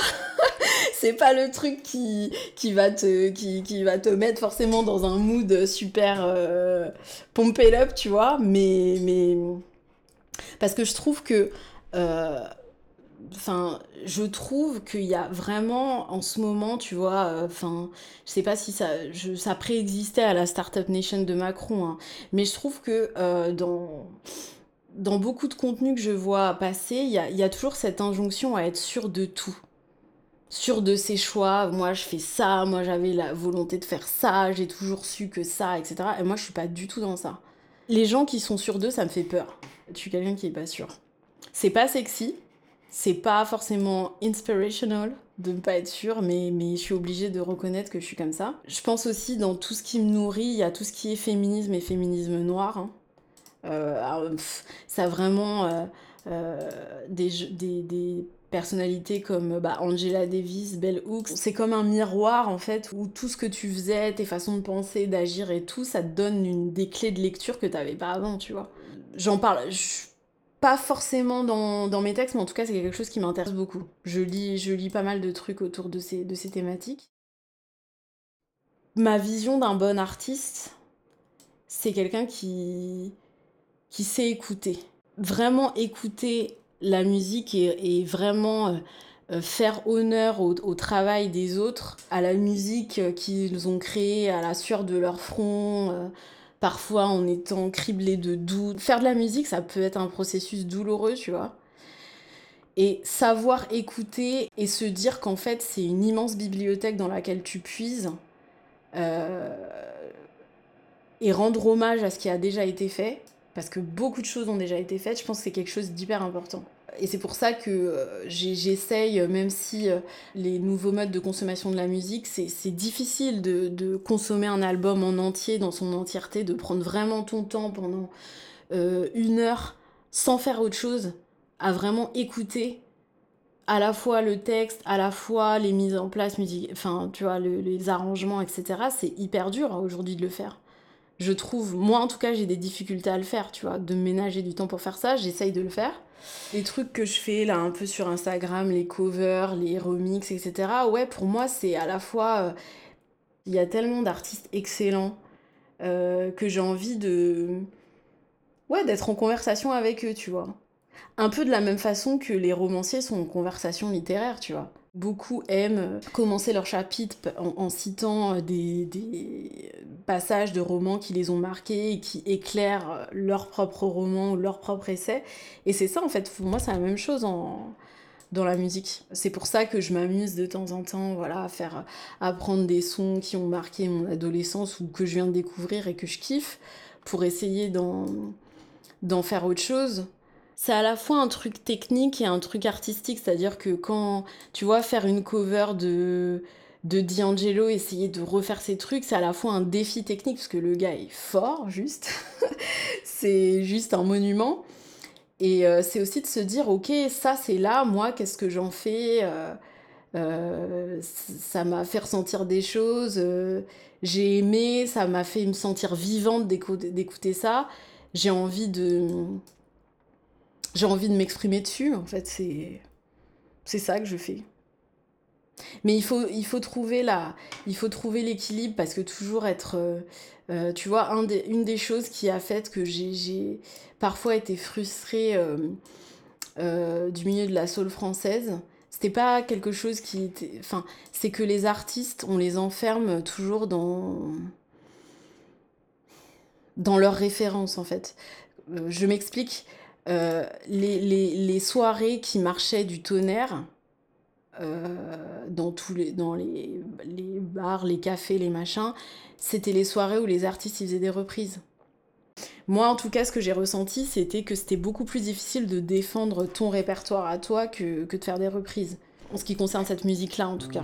C'est pas le truc qui, qui, va te, qui, qui va te mettre forcément dans un mood super euh, pompé up, tu vois, mais, mais... Parce que je trouve que... euh, Enfin, je trouve qu'il y a vraiment en ce moment, tu vois, euh, enfin, je sais pas si ça, préexistait à la Startup Nation de Macron, hein, mais je trouve que euh, dans, beaucoup de contenus que je vois passer, il y a, il y a toujours cette injonction à être sûr de tout. Sûr de ses choix, moi je fais ça, moi j'avais la volonté de faire ça, j'ai toujours su que ça, etc. Et moi je suis pas du tout dans ça. Les gens qui sont sûrs d'eux, ça me fait peur. Je suis quelqu'un qui est pas sûr. C'est pas sexy, c'est pas forcément inspirational de ne pas être sûr, mais, mais je suis obligée de reconnaître que je suis comme ça. Je pense aussi dans tout ce qui me nourrit, il y a tout ce qui est féminisme et féminisme noir. hein. Euh, ça vraiment euh, euh, des, des, des personnalités comme bah, Angela Davis, Bell Hooks. C'est comme un miroir en fait où tout ce que tu faisais, tes façons de penser, d'agir et tout, ça te donne une, des clés de lecture que t'avais pas avant, tu vois. J'en parle. Pas forcément dans, mes textes, mais en tout cas, c'est quelque chose qui m'intéresse beaucoup. Je lis, je lis pas mal de trucs autour de ces, de ces thématiques. Ma vision d'un bon artiste, c'est quelqu'un qui, qui sait écouter. Vraiment écouter la musique et, vraiment euh, faire honneur au, au travail des autres, à la musique qu'ils ont créée, à la sueur de leur front, euh, parfois en étant criblé de doutes. Faire de la musique, ça peut être un processus douloureux, tu vois. Et savoir écouter et se dire qu'en fait, c'est une immense bibliothèque dans laquelle tu puises. euh, et rendre hommage à ce qui a déjà été fait, parce que beaucoup de choses ont déjà été faites, je pense que c'est quelque chose d'hyper important. Et c'est pour ça que euh, j'essaye, euh, même si euh, les nouveaux modes de consommation de la musique, c'est difficile de, consommer un album en entier, dans son entièreté, de prendre vraiment ton temps pendant une heure sans faire autre chose, à vraiment écouter à la fois le texte, à la fois les mises en place, musique, enfin, tu vois, le- les arrangements, etc. C'est hyper dur hein, aujourd'hui de le faire. Je trouve, moi en tout cas, j'ai des difficultés à le faire, tu vois, de ménager du temps pour faire ça, j'essaye de le faire. Les trucs que je fais là un peu sur Instagram, les covers, les remixes, etc. Ouais, pour moi, c'est à la fois. euh, Il y a tellement d'artistes excellents euh, que j'ai envie de. Ouais, d'être en conversation avec eux, tu vois. Un peu de la même façon que les romanciers sont en conversation littéraire, tu vois. Beaucoup aiment euh, commencer leur chapitre en, citant euh, des, passages de romans qui les ont marqués et qui éclairent euh, leur propre roman ou leur propre essai. Et c'est ça, en fait, pour moi, c'est la même chose en, dans la musique. C'est pour ça que je m'amuse de temps en temps, voilà, à faire apprendre des sons qui ont marqué mon adolescence ou que je viens de découvrir et que je kiffe, pour essayer d'en faire autre chose. C'est à la fois un truc technique et un truc artistique, c'est-à-dire que quand tu vois faire une cover de de D'Angelo, essayer de refaire ses trucs, c'est à la fois un défi technique parce que le gars est fort, juste, c'est juste un monument, et euh, c'est aussi de se dire ok ça c'est là, moi qu'est-ce que j'en fais euh, euh, ça m'a fait ressentir des choses, j'ai aimé, ça m'a fait me sentir vivante d'écouter ça. J'ai envie de j'ai envie de m'exprimer dessus en fait, c'est c'est ça que je fais. Mais il faut il faut trouver la il faut trouver l'équilibre parce que toujours être euh, euh, tu vois une des choses qui a fait que j'ai parfois été frustrée euh, du milieu de la soul française. C'était pas quelque chose qui. Enfin, c'est que les artistes, on les enferme toujours dans. dans leurs références, en fait. Je m'explique. Euh, les, les- les soirées qui marchaient du tonnerre, euh, dans tous les, dans les, les bars, les cafés, les machins, c'était les soirées où les artistes ils faisaient des reprises. Moi, en tout cas, ce que j'ai ressenti, c'était que c'était beaucoup plus difficile de défendre ton répertoire à toi que, que de faire des reprises. En ce qui concerne cette musique-là, en tout cas.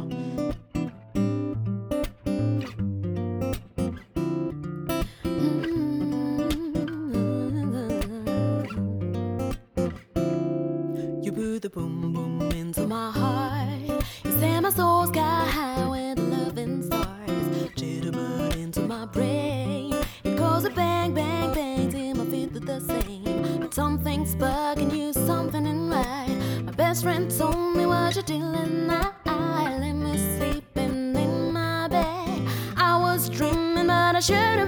Boom boom into my heart. You set my soul sky high the loving stars jitterbug into my brain. It goes a bang bang bang till my feet do the same. But something's bugging you, something in right. My best friend told me what you're doing now. Let me sleeping in my bed. I was dreaming, but I should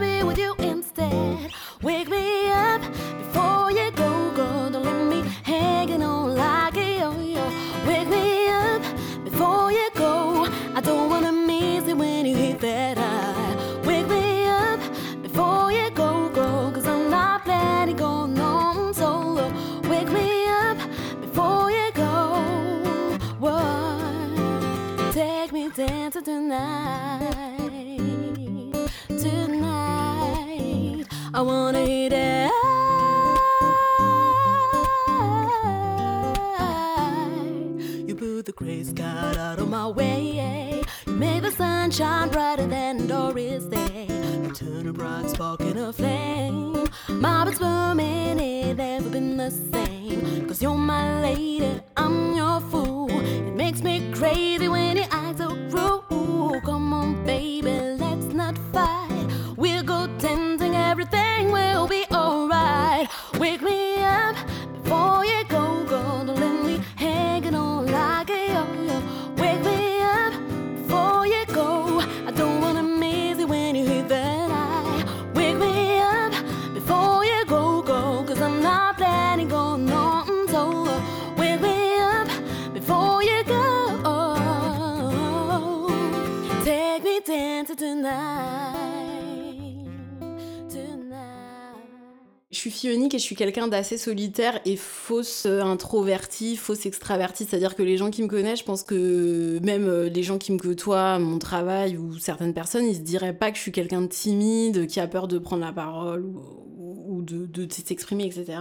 Je suis fille unique et je suis quelqu'un d'assez solitaire et fausse euh, introvertie, fausse extravertie. C'est-à-dire que les gens qui me connaissent, je pense que même euh, les gens qui me côtoient, mon travail ou certaines personnes, ils se diraient pas que je suis quelqu'un de timide, qui a peur de prendre la parole ou, de s'exprimer, etc.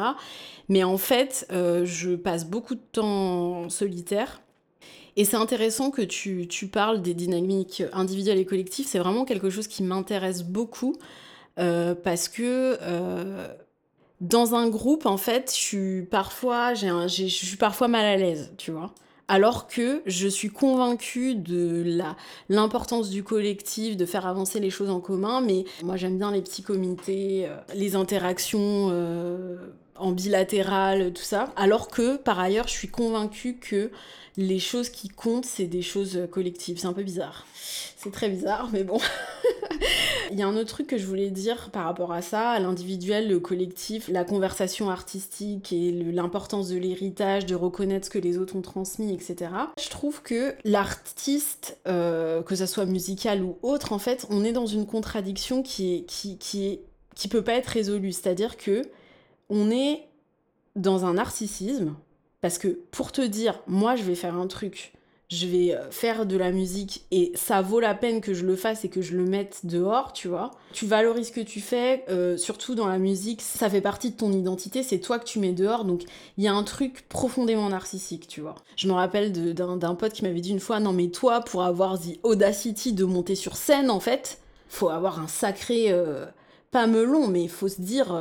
Mais en fait, euh, je passe beaucoup de temps solitaire. Et c'est intéressant que tu, tu parles des dynamiques individuelles et collectives. C'est vraiment quelque chose qui m'intéresse beaucoup euh, parce que euh, dans un groupe, en fait, je suis parfois, j'ai je suis parfois mal à l'aise, tu vois. Alors que je suis convaincue de l'importance du collectif, de faire avancer les choses en commun. Mais moi, j'aime bien les petits comités, euh, les interactions en bilatéral, tout ça. Alors que, par ailleurs, je suis convaincue que les choses qui comptent, c'est des choses collectives. C'est un peu bizarre. C'est très bizarre, mais bon. Il y a un autre truc que je voulais dire par rapport à ça, à l'individuel, le collectif, la conversation artistique et l'importance de l'héritage, de reconnaître ce que les autres ont transmis, etc. Je trouve que l'artiste, euh, que ça soit musical ou autre, en fait, on est dans une contradiction qui est, qui, qui peut pas être résolue. C'est-à-dire que on est dans un narcissisme, parce que pour te dire, moi je vais faire un truc, je vais euh, faire de la musique et ça vaut la peine que je le fasse et que je le mette dehors, tu vois. Tu valorises ce que tu fais, euh, surtout dans la musique, ça fait partie de ton identité, c'est toi que tu mets dehors, donc il y a un truc profondément narcissique, tu vois. Je me rappelle d'un pote qui m'avait dit une fois, non mais toi, pour avoir the audacity de monter sur scène, en fait, faut avoir un sacré... euh, pas melon, mais faut se dire...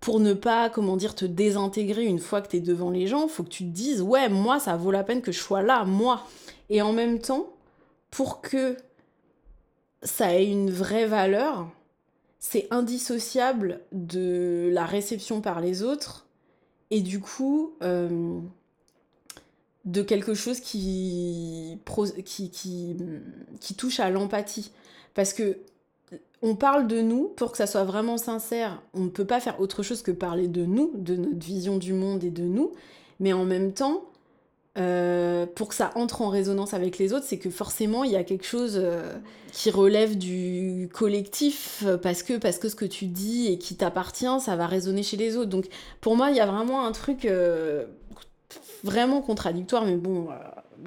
pour ne pas, comment dire, te désintégrer une fois que t'es devant les gens, faut que tu te dises, ouais, moi, ça vaut la peine que je sois là, moi. Et en même temps, pour que ça ait une vraie valeur, c'est indissociable de la réception par les autres et du coup euh, de quelque chose qui, qui, qui, qui touche à l'empathie. Parce que on parle de nous pour que ça soit vraiment sincère. On ne peut pas faire autre chose que parler de nous, de notre vision du monde et de nous. Mais en même temps, euh, pour que ça entre en résonance avec les autres, c'est que forcément il y a quelque chose euh, qui relève du collectif parce que parce que ce que tu dis et qui t'appartient, ça va résonner chez les autres. Donc pour moi, il y a vraiment un truc euh, vraiment contradictoire, mais bon, euh,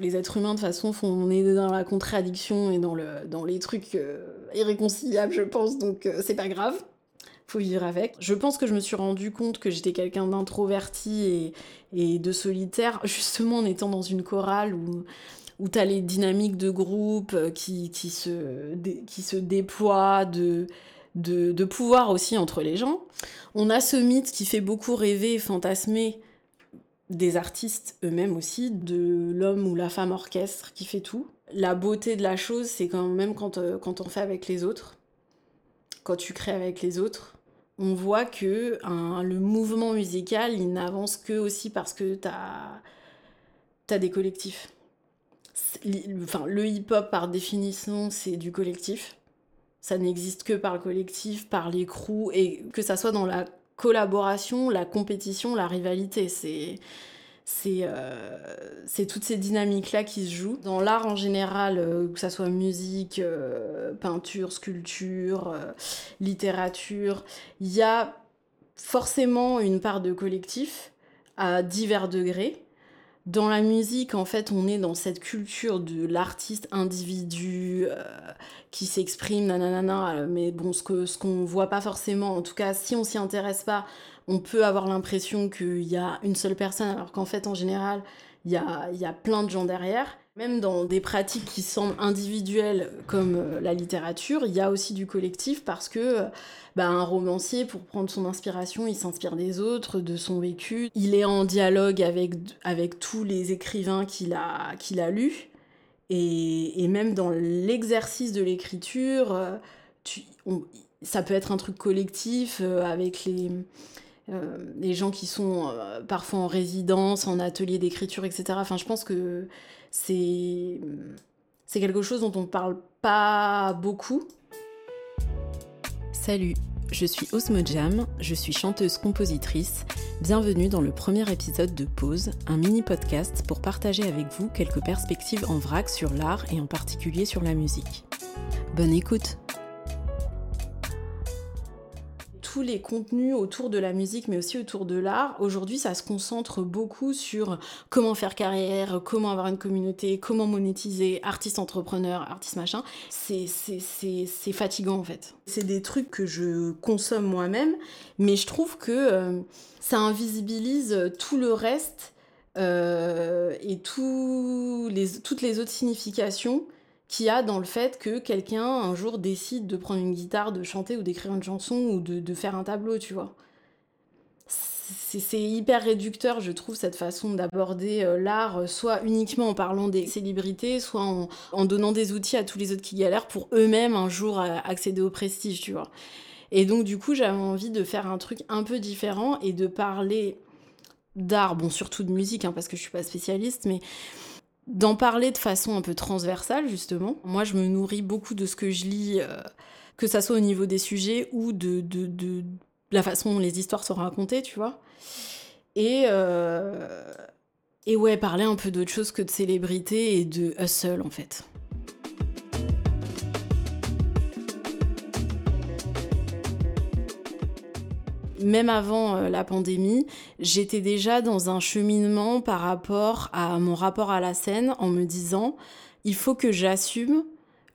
les êtres humains de toute façon font on est dans la contradiction et dans le dans les trucs euh, irréconciliables, je pense. Donc euh, c'est pas grave faut vivre avec. Je pense que je me suis rendu compte que j'étais quelqu'un d'introverti et, et de solitaire, justement en étant dans une chorale où, où tu as les dynamiques de groupe qui, qui, se, qui se déploient, de, de, de pouvoir aussi entre les gens. On a ce mythe qui fait beaucoup rêver et fantasmer des artistes eux-mêmes aussi, de l'homme ou la femme orchestre qui fait tout. La beauté de la chose, c'est quand même quand, euh, quand on fait avec les autres, quand tu crées avec les autres, on voit que le mouvement musical, il n'avance que aussi parce que t'as as des collectifs. Enfin, le hip-hop, par définition, c'est du collectif. Ça n'existe que par le collectif, par les crews, et que ça soit dans la collaboration, la compétition, la rivalité. Euh, c'est toutes ces dynamiques-là qui se jouent. Dans l'art en général, euh, que ça soit musique, euh, peinture, sculpture, littérature, il y a forcément une part de collectif à divers degrés. Dans la musique, en fait, on est dans cette culture de l'artiste individu euh, qui s'exprime, nanana, mais bon, ce que ce qu'on voit pas forcément, en tout cas, si on s'y intéresse pas, on peut avoir l'impression qu'il y a une seule personne, alors qu'en fait, en général, il y a, il y a plein de gens derrière. Même dans des pratiques qui semblent individuelles comme euh, la littérature, il y a aussi du collectif parce que euh, bah, un romancier, pour prendre son inspiration, il s'inspire des autres, de son vécu. Il est en dialogue avec, avec tous les écrivains qu'il a, qu'il a lus. Et, et même dans l'exercice de l'écriture, euh, ça peut être un truc collectif avec les, les gens qui sont parfois en résidence, en atelier d'écriture, etc. Enfin, je pense que c'est c'est quelque chose dont on parle pas beaucoup. Salut, je suis Osmo Jam, je suis chanteuse-compositrice. Bienvenue dans le premier épisode de Pause, un mini podcast pour partager avec vous quelques perspectives en vrac sur l'art et en particulier sur la musique. Bonne écoute! Tous les contenus autour de la musique, mais aussi autour de l'art, aujourd'hui, ça se concentre beaucoup sur comment faire carrière, comment avoir une communauté, comment monétiser, artiste entrepreneur, artiste machin. C'est fatigant en fait. C'est des trucs que je consomme moi-même, mais je trouve que euh, ça invisibilise tout le reste euh, et tous les, toutes les autres significations qu'il y a dans le fait que quelqu'un un jour décide de prendre une guitare, de chanter ou d'écrire une chanson ou de, de faire un tableau, tu vois. C'est hyper réducteur, je trouve, cette façon d'aborder euh, l'art, euh, soit uniquement en parlant des célébrités, soit en, en donnant des outils à tous les autres qui galèrent pour eux-mêmes un jour euh, accéder au prestige, tu vois. Et donc, du coup, j'avais envie de faire un truc un peu différent et de parler d'art, bon, surtout de musique, hein, parce que je suis pas spécialiste, mais d'en parler de façon un peu transversale, justement. Moi, je me nourris beaucoup de ce que je lis, euh, que ça soit au niveau des sujets ou de, la façon dont les histoires sont racontées, tu vois. Et, euh, et ouais, parler un peu d'autre chose que de célébrité et de hustle, en fait. Même avant euh, la pandémie, j'étais déjà dans un cheminement par rapport à mon rapport à la scène en me disant il faut que j'assume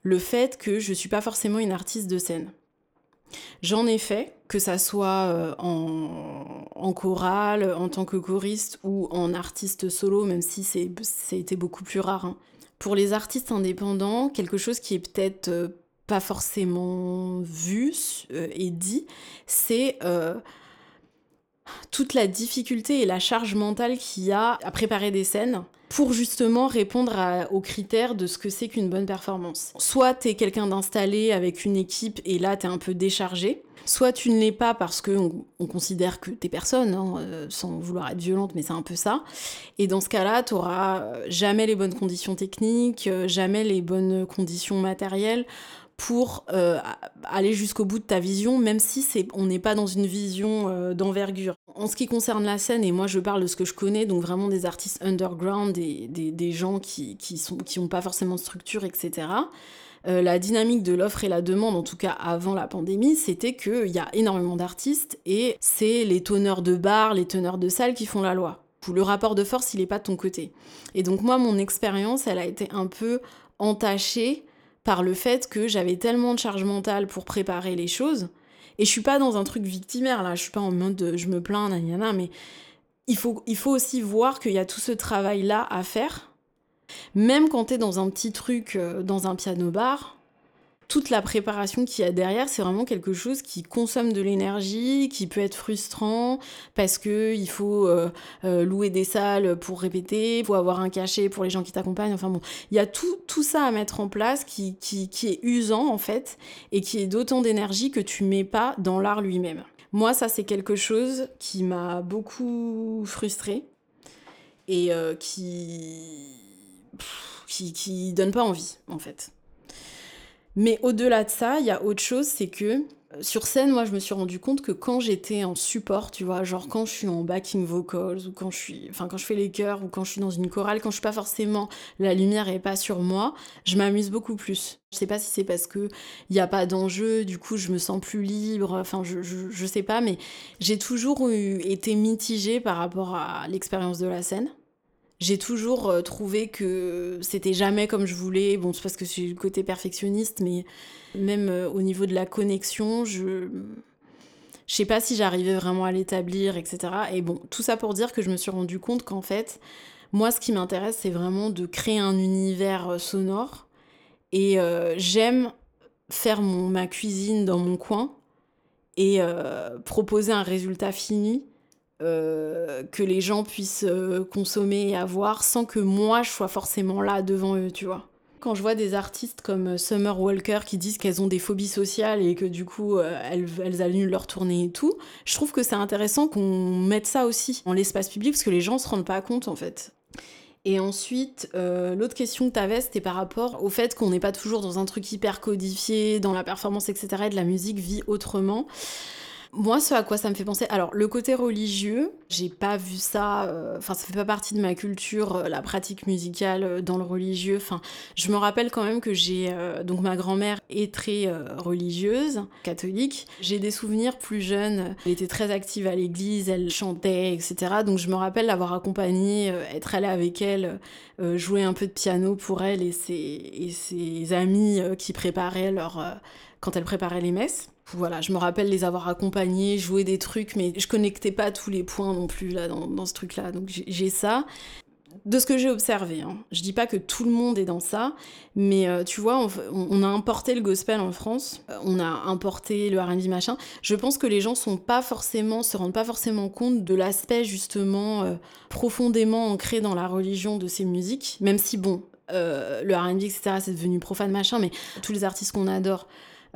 le fait que je suis pas forcément une artiste de scène. J'en ai fait, que ça soit euh, en, chorale, en tant que choriste ou en artiste solo, même si été beaucoup plus rare. hein. Pour les artistes indépendants, quelque chose qui est peut-être euh, pas forcément vu et dit, c'est toute la difficulté et la charge mentale qu'il y a à préparer des scènes pour justement répondre aux critères de ce que c'est qu'une bonne performance. Soit t'es quelqu'un d'installé avec une équipe et là t'es un peu déchargé, soit tu ne l'es pas parce qu'on on considère que t'es personne, hein, euh, sans vouloir être violente, mais c'est un peu ça. Et dans ce cas-là, t'auras euh, jamais les bonnes conditions techniques, euh, jamais les bonnes conditions matérielles pour euh, aller jusqu'au bout de ta vision, même si c'est, on n'est pas dans une vision euh, d'envergure. En ce qui concerne la scène, et moi je parle de ce que je connais, donc vraiment des artistes underground, des, des, des gens qui, sont qui pas forcément de structure, etc. euh, la dynamique de l'offre et la demande, en tout cas avant la pandémie, c'était qu'il y a énormément d'artistes et c'est les teneurs de bars, les teneurs de salles qui font la loi. Le rapport de force, il n'est pas de ton côté. Et donc moi, mon expérience, elle a été un peu entachée par le fait que j'avais tellement de charge mentale pour préparer les choses. Et je suis pas dans un truc victimaire, là, je suis pas en mode euh, je me plains, nanana, mais il faut, il faut aussi voir qu'il y a tout ce travail-là à faire. Même quand t'es dans un petit truc, euh, dans un piano bar, toute la préparation qu'il y a derrière, c'est vraiment quelque chose qui consomme de l'énergie, qui peut être frustrant, parce que il faut euh, euh, louer des salles pour répéter, il faut avoir un cachet pour les gens qui t'accompagnent, enfin bon, il y a tout, tout ça à mettre en place qui, qui, est usant en fait, et qui est d'autant d'énergie que tu mets pas dans l'art lui-même. Moi, ça, c'est quelque chose qui m'a beaucoup frustrée et euh, qui... pff, qui... qui donne pas envie, en fait. Mais au-delà de ça, il y a autre chose, c'est que euh, sur scène, moi, je me suis rendu compte que quand j'étais en support, tu vois, genre quand je suis en backing vocals ou quand je suis, enfin quand je fais les chœurs ou quand je suis dans une chorale, quand je suis pas forcément, la lumière est pas sur moi, je m'amuse beaucoup plus. Je sais pas si c'est parce que il y a pas d'enjeu, du coup je me sens plus libre, enfin je, je, sais pas, mais j'ai toujours été mitigée par rapport à l'expérience de la scène. J'ai toujours euh, trouvé que c'était jamais comme je voulais. Bon, c'est parce que j'ai le côté perfectionniste, mais même euh, au niveau de la connexion, je. Je sais pas si j'arrivais vraiment à l'établir, etc. Et bon, tout ça pour dire que je me suis rendu compte qu'en fait, moi, ce qui m'intéresse, c'est vraiment de créer un univers euh, sonore. Et j'aime faire ma cuisine dans mon coin et proposer un résultat fini que les gens puissent euh, consommer et avoir sans que moi je sois forcément là devant eux, tu vois. Quand je vois des artistes comme euh, Summer Walker qui disent qu'elles ont des phobies sociales et que du coup euh, elles, elles leur tournée et tout, je trouve que c'est intéressant qu'on mette ça aussi en l'espace public parce que les gens se rendent pas compte en fait. Et ensuite, euh, l'autre question que tu avais, c'était par rapport au fait qu'on n'est pas toujours dans un truc hyper codifié, dans la performance, etc., et de la musique vit autrement. Moi, ce à quoi ça me fait penser, alors le côté religieux, j'ai pas vu ça, euh, enfin ça fait pas partie de ma culture, euh, la pratique musicale euh, dans le religieux. Enfin, je me rappelle quand même que j'ai, donc ma grand-mère est très religieuse, catholique. J'ai des souvenirs plus jeunes, elle était très active à l'église, elle chantait, etc. Donc je me rappelle l'avoir accompagnée, être allée avec elle, jouer un peu de piano pour elle et ses, et ses amis qui préparaient leur, quand elle préparait les messes. Voilà, je me rappelle les avoir accompagnés, jouer des trucs, mais je connectais pas tous les points non plus là dans, ce truc-là. Donc j'ai ça. De ce que j'ai observé, hein. je dis pas que tout le monde est dans ça, mais euh, tu vois, on, a importé le gospel en France, euh, on a importé le R&B machin. Je pense que les gens sont pas forcément, se rendent pas forcément compte de l'aspect justement euh, profondément ancré dans la religion de ces musiques, même si bon, le R&B etc c'est devenu profane machin, mais tous les artistes qu'on adore,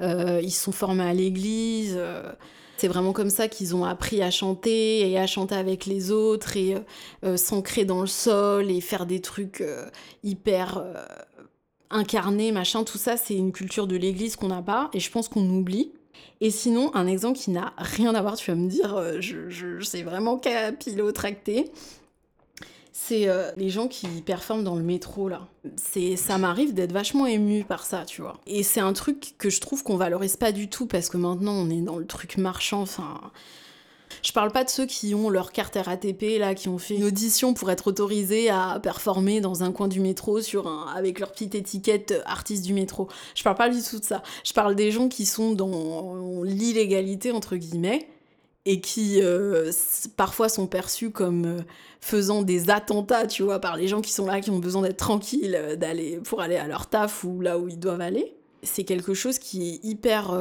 euh, ils sont formés à l'église. euh, c'est vraiment comme ça qu'ils ont appris à chanter et à chanter avec les autres et euh, s'ancrer dans le sol et faire des trucs hyper incarnés, machin. Tout ça, c'est une culture de l'église qu'on n'a pas et je pense qu'on oublie. Et sinon, un exemple qui n'a rien à voir, tu vas me dire, je, je, c'est vraiment capillotracté. C'est euh, les gens qui performent dans le métro, là. C'est, ça m'arrive d'être vachement émue par ça, tu vois. Et c'est un truc que je trouve qu'on valorise pas du tout parce que maintenant on est dans le truc marchand, enfin. Je parle pas de ceux qui ont leur carte RATP, là, qui ont fait une audition pour être autorisés à performer dans un coin du métro sur un, avec leur petite étiquette euh, artiste du métro. Je parle pas du tout de ça. Je parle des gens qui sont dans l'illégalité, entre guillemets, et qui euh, parfois sont perçus comme euh, faisant des attentats, tu vois, par les gens qui sont là, qui ont besoin d'être tranquilles, euh, d'aller pour aller à leur taf ou là où ils doivent aller. C'est quelque chose qui est hyper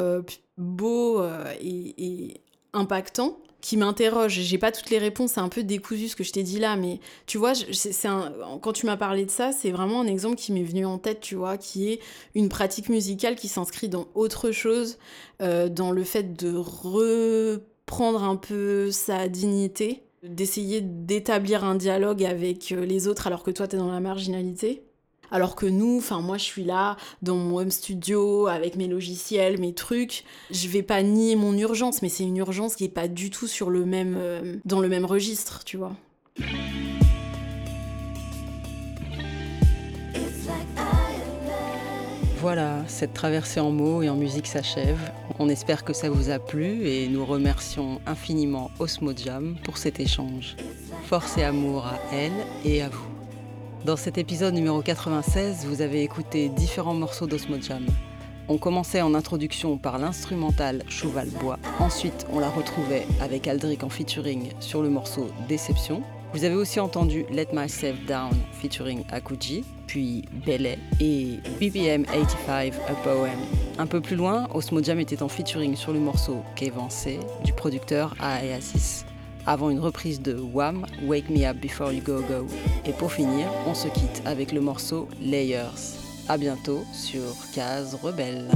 beau et, impactant, qui m'interroge. J'ai pas toutes les réponses, c'est un peu décousu ce que je t'ai dit là, mais tu vois, quand tu m'as parlé de ça, c'est vraiment un exemple qui m'est venu en tête, tu vois, qui est une pratique musicale qui s'inscrit dans autre chose, dans le fait de reprendre un peu sa dignité, d'essayer d'établir un dialogue avec euh, les autres alors que toi t'es dans la marginalité. Alors que nous, enfin moi je suis là dans mon home studio avec mes logiciels, mes trucs. Je vais pas nier mon urgence, mais c'est une urgence qui est pas du tout sur le même, euh, dans le même registre, tu vois. Voilà, cette traversée en mots et en musique s'achève. On espère que ça vous a plu et nous remercions infiniment Osmo Jam pour cet échange. Force et amour à elle et à vous. Dans cet épisode numéro 96, vous avez écouté différents morceaux d'Osmo Jam. On commençait en introduction par l'instrumental Cheval Bois. Ensuite, on la retrouvait avec Aldric en featuring sur le morceau Déception. Vous avez aussi entendu Let Myself Down featuring Akuji, puis Belay et BBM 85 A Poem. Un peu plus loin, Osmo Jam était en featuring sur le morceau Qu'évancé du producteur Aeasis. Avant une reprise de Wham, Wake Me Up Before You Go Go. Et pour finir, on se quitte avec le morceau Layers. A bientôt sur Case Rebelle.